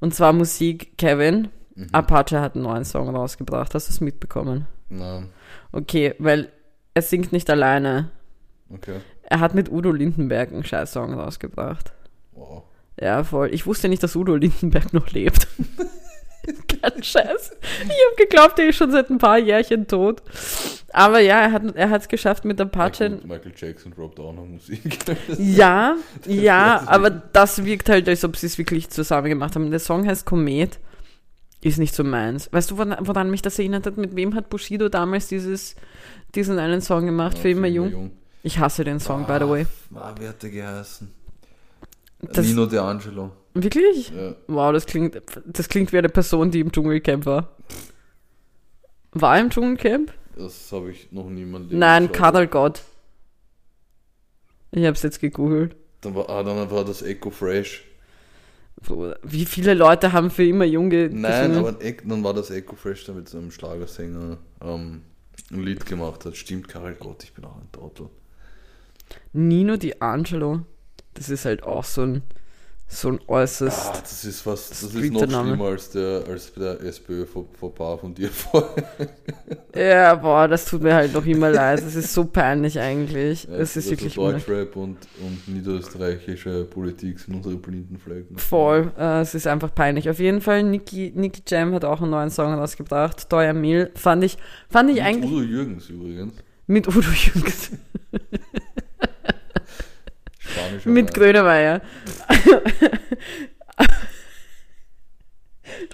Und zwar Musik, Kevin. Mhm. Apache hat einen neuen Song rausgebracht. Hast du es mitbekommen? Na, Okay, weil er singt nicht alleine. okay. Er hat mit Udo Lindenberg einen Scheiß-Song rausgebracht. Wow. Ja, voll. Ich wusste nicht, dass Udo Lindenberg noch lebt. <laughs> Kein Scheiß. Ich habe geglaubt, er ist schon seit ein paar Jährchen tot. Aber ja, er hat er es geschafft mit Apache. Michael, Michael Jackson droppt auch noch Musik. <laughs> Ja, ja, aber das wirkt halt, als ob sie es wirklich zusammen gemacht haben. Der Song heißt Komet. Ist nicht so meins. Weißt du, woran, mich das erinnert hat? Mit wem hat Bushido damals dieses, diesen einen Song gemacht, Ja, für immer jung? Ich hasse den Song, by the way. Ah, wer hat der geheißen? Das- Nino D'Angelo. Wirklich? Ja. Wow, das klingt, das klingt wie eine Person, die im Dschungelcamp war. War er im Dschungelcamp? Das habe ich noch nie in meinem Leben Nein, geschaut. Kadal Gott. Ich hab's jetzt gegoogelt. Dann war, ah, dann war das Echo Fresh. Wie viele Leute haben für immer Junge Nein, aber Eck- dann war das Echo Fresh, der mit so einem Schlagersänger ähm, ein Lied gemacht hat. Stimmt, Karel Gott, ich bin auch ein Trottel. Nino D'Angelo. Das ist halt auch so ein, so ein äußerst. Ah, das ist fast, das ist noch schlimmer als der, als der SPÖ vor, vor paar von dir vor. <laughs> Ja, boah, das tut mir halt noch immer leid. Das ist so peinlich eigentlich. Ja, Das ist wirklich so unnötig. Deutschrap und, und niederösterreichische Politik sind unsere blinden Flecken. Voll, äh, es ist einfach peinlich. Auf jeden Fall, Nicky, Nicky Jam hat auch einen neuen Song rausgebracht. Teuer Mehl. Fand ich, fand ich Mit eigentlich. Udo Jürgens übrigens. Mit Udo Jürgens. <laughs> Mit. Grönemeyer.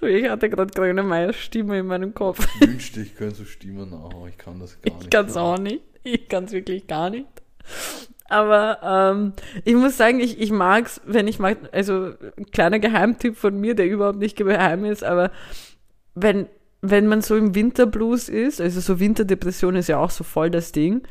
du, ich hatte gerade Grönemeyers Stimme in meinem Kopf. Ich wünschte, ich könnte so Stimmen nachhauen. Ich kann das gar nicht. Ich kann es auch nicht. Ich kann es wirklich gar nicht. Aber ähm, ich muss sagen, ich, ich mag es, wenn ich mag, also ein kleiner Geheimtipp von mir, der überhaupt nicht geheim ist, aber wenn, wenn man so im Winterblues ist, also so Winterdepression ist ja auch so voll das Ding,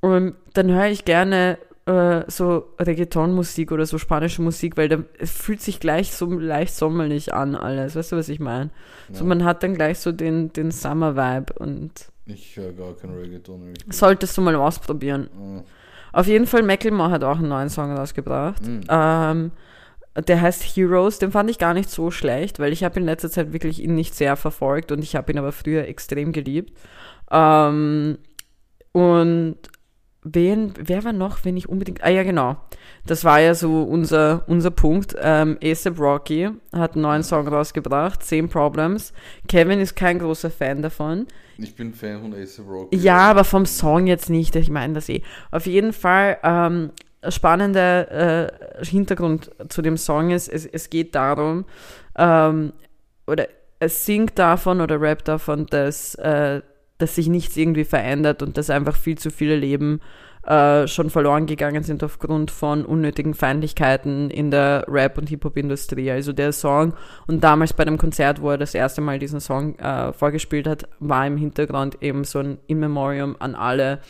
und dann höre ich gerne äh, so Reggaeton-Musik oder so spanische Musik, weil da, es fühlt sich gleich so leicht sommerlich an alles. Weißt du, was ich meine? So Ja. man hat dann gleich so den, den Summer-Vibe und Ich höre gar kein Reggaeton. richtig. solltest du mal ausprobieren. Ah, Auf jeden Fall, Macklemore hat auch einen neuen Song rausgebracht. Mhm. Ähm, der heißt Heroes, den fand ich gar nicht so schlecht, weil ich habe in letzter Zeit wirklich ihn nicht sehr verfolgt und ich habe ihn aber früher extrem geliebt. Ähm, und wen, wer war noch, wenn ich unbedingt, ah ja genau, das war ja so unser, unser Punkt. Ähm, A$AP Rocky hat einen neuen Song rausgebracht, 10 Problems. Kevin ist kein großer Fan davon. Ich bin Fan von Ace Rocky. Ja, aber vom Song jetzt nicht. Ich meine das eh. Auf jeden Fall, ähm, spannender äh, Hintergrund zu dem Song ist, es, es geht darum, ähm, oder es singt davon oder rappt davon, dass, äh, dass sich nichts irgendwie verändert und dass einfach viel zu viele Leben äh, schon verloren gegangen sind aufgrund von unnötigen Feindlichkeiten in der Rap- und Hip-Hop-Industrie. Also der Song und damals bei dem Konzert, wo er das erste Mal diesen Song äh, vorgespielt hat, war im Hintergrund eben so ein In Memoriam an alle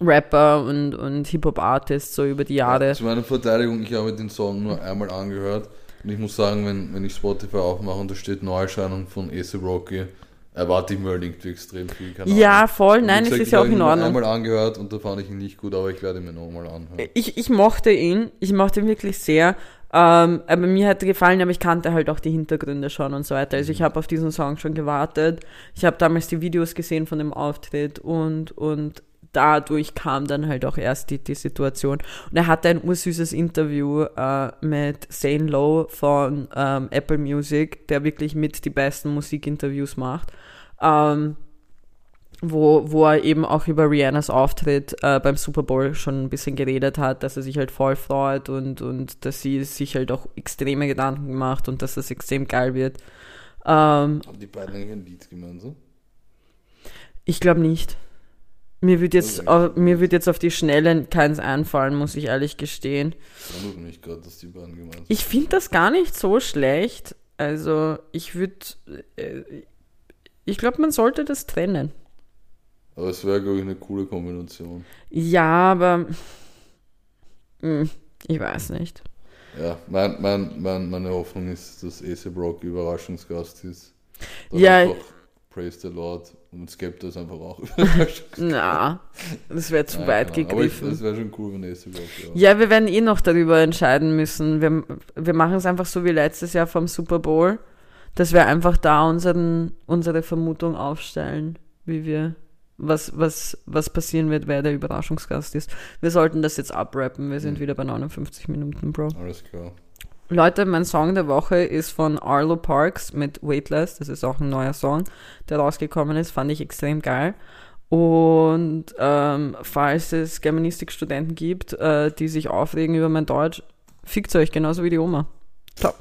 Rapper und, und Hip-Hop-Artists so über die Jahre. Zu meiner Verteidigung, ich habe den Song nur einmal angehört. Und ich muss sagen, wenn, wenn ich Spotify aufmache und da steht Neuerscheinung von Ace Rocky, erwarte ich mir halt irgendwie extrem viel. Keine Ja, Ahnung. voll. Nein, es gesagt, ist ich ja auch habe ihn in nur Ordnung. einmal angehört und da fand ich ihn nicht gut, aber ich werde ihn mir nochmal anhören. Ich, ich mochte ihn, ich mochte ihn wirklich sehr. Ähm, aber mir hat er gefallen, aber ich kannte halt auch die Hintergründe schon und so weiter. Also ich habe auf diesen Song schon gewartet. Ich habe damals die Videos gesehen von dem Auftritt und, und dadurch kam dann halt auch erst die, die Situation. Und er hatte ein ursüßes Interview äh, mit Zane Lowe von ähm, Apple Music, der wirklich mit die besten Musikinterviews macht. Ähm, wo, wo er eben auch über Rihannas Auftritt äh, beim Super Bowl schon ein bisschen geredet hat, dass er sich halt voll freut und, und dass sie sich halt auch extreme Gedanken gemacht und dass das extrem geil wird. Ähm, Haben die beiden eigentlich ein Lied gemeinsam? ich glaube nicht. Mir wird jetzt, Okay. au- mir wird jetzt auf die Schnelle keins einfallen, muss ich ehrlich gestehen. Wundert mich gerade, dass die beiden gemeinsam Ich finde das gar nicht so schlecht. Also ich würde, äh, ich glaube, man sollte das trennen. Aber es wäre, glaube ich, eine coole Kombination. Ja, aber hm, ich weiß nicht. Ja, mein, mein, mein, meine Hoffnung ist, dass Ace Rocky Überraschungsgast ist. Dann Ja. Einfach Praise the Lord und Skepta ist einfach auch. Na, das wäre zu Nein, weit Ahnung. Aber ich- gegriffen. Es wäre schon cool, wenn Ace Rocky war. Ja, wir werden eh noch darüber entscheiden müssen. Wir, wir machen es einfach so wie letztes Jahr vom Super Bowl, dass wir einfach da unseren, unsere Vermutung aufstellen, wie wir, was, was, was passieren wird, wer der Überraschungsgast ist. Wir sollten das jetzt abrappen. Wir sind Mhm. wieder bei 59 Minuten, Bro. Alles klar. Leute, mein Song der Woche ist von Arlo Parks mit Weightless. Das ist auch ein neuer Song, der rausgekommen ist. Fand ich extrem geil. Und ähm, falls es Germanistik-Studenten gibt, äh, die sich aufregen über mein Deutsch, fickt euch genauso wie die Oma. Ciao.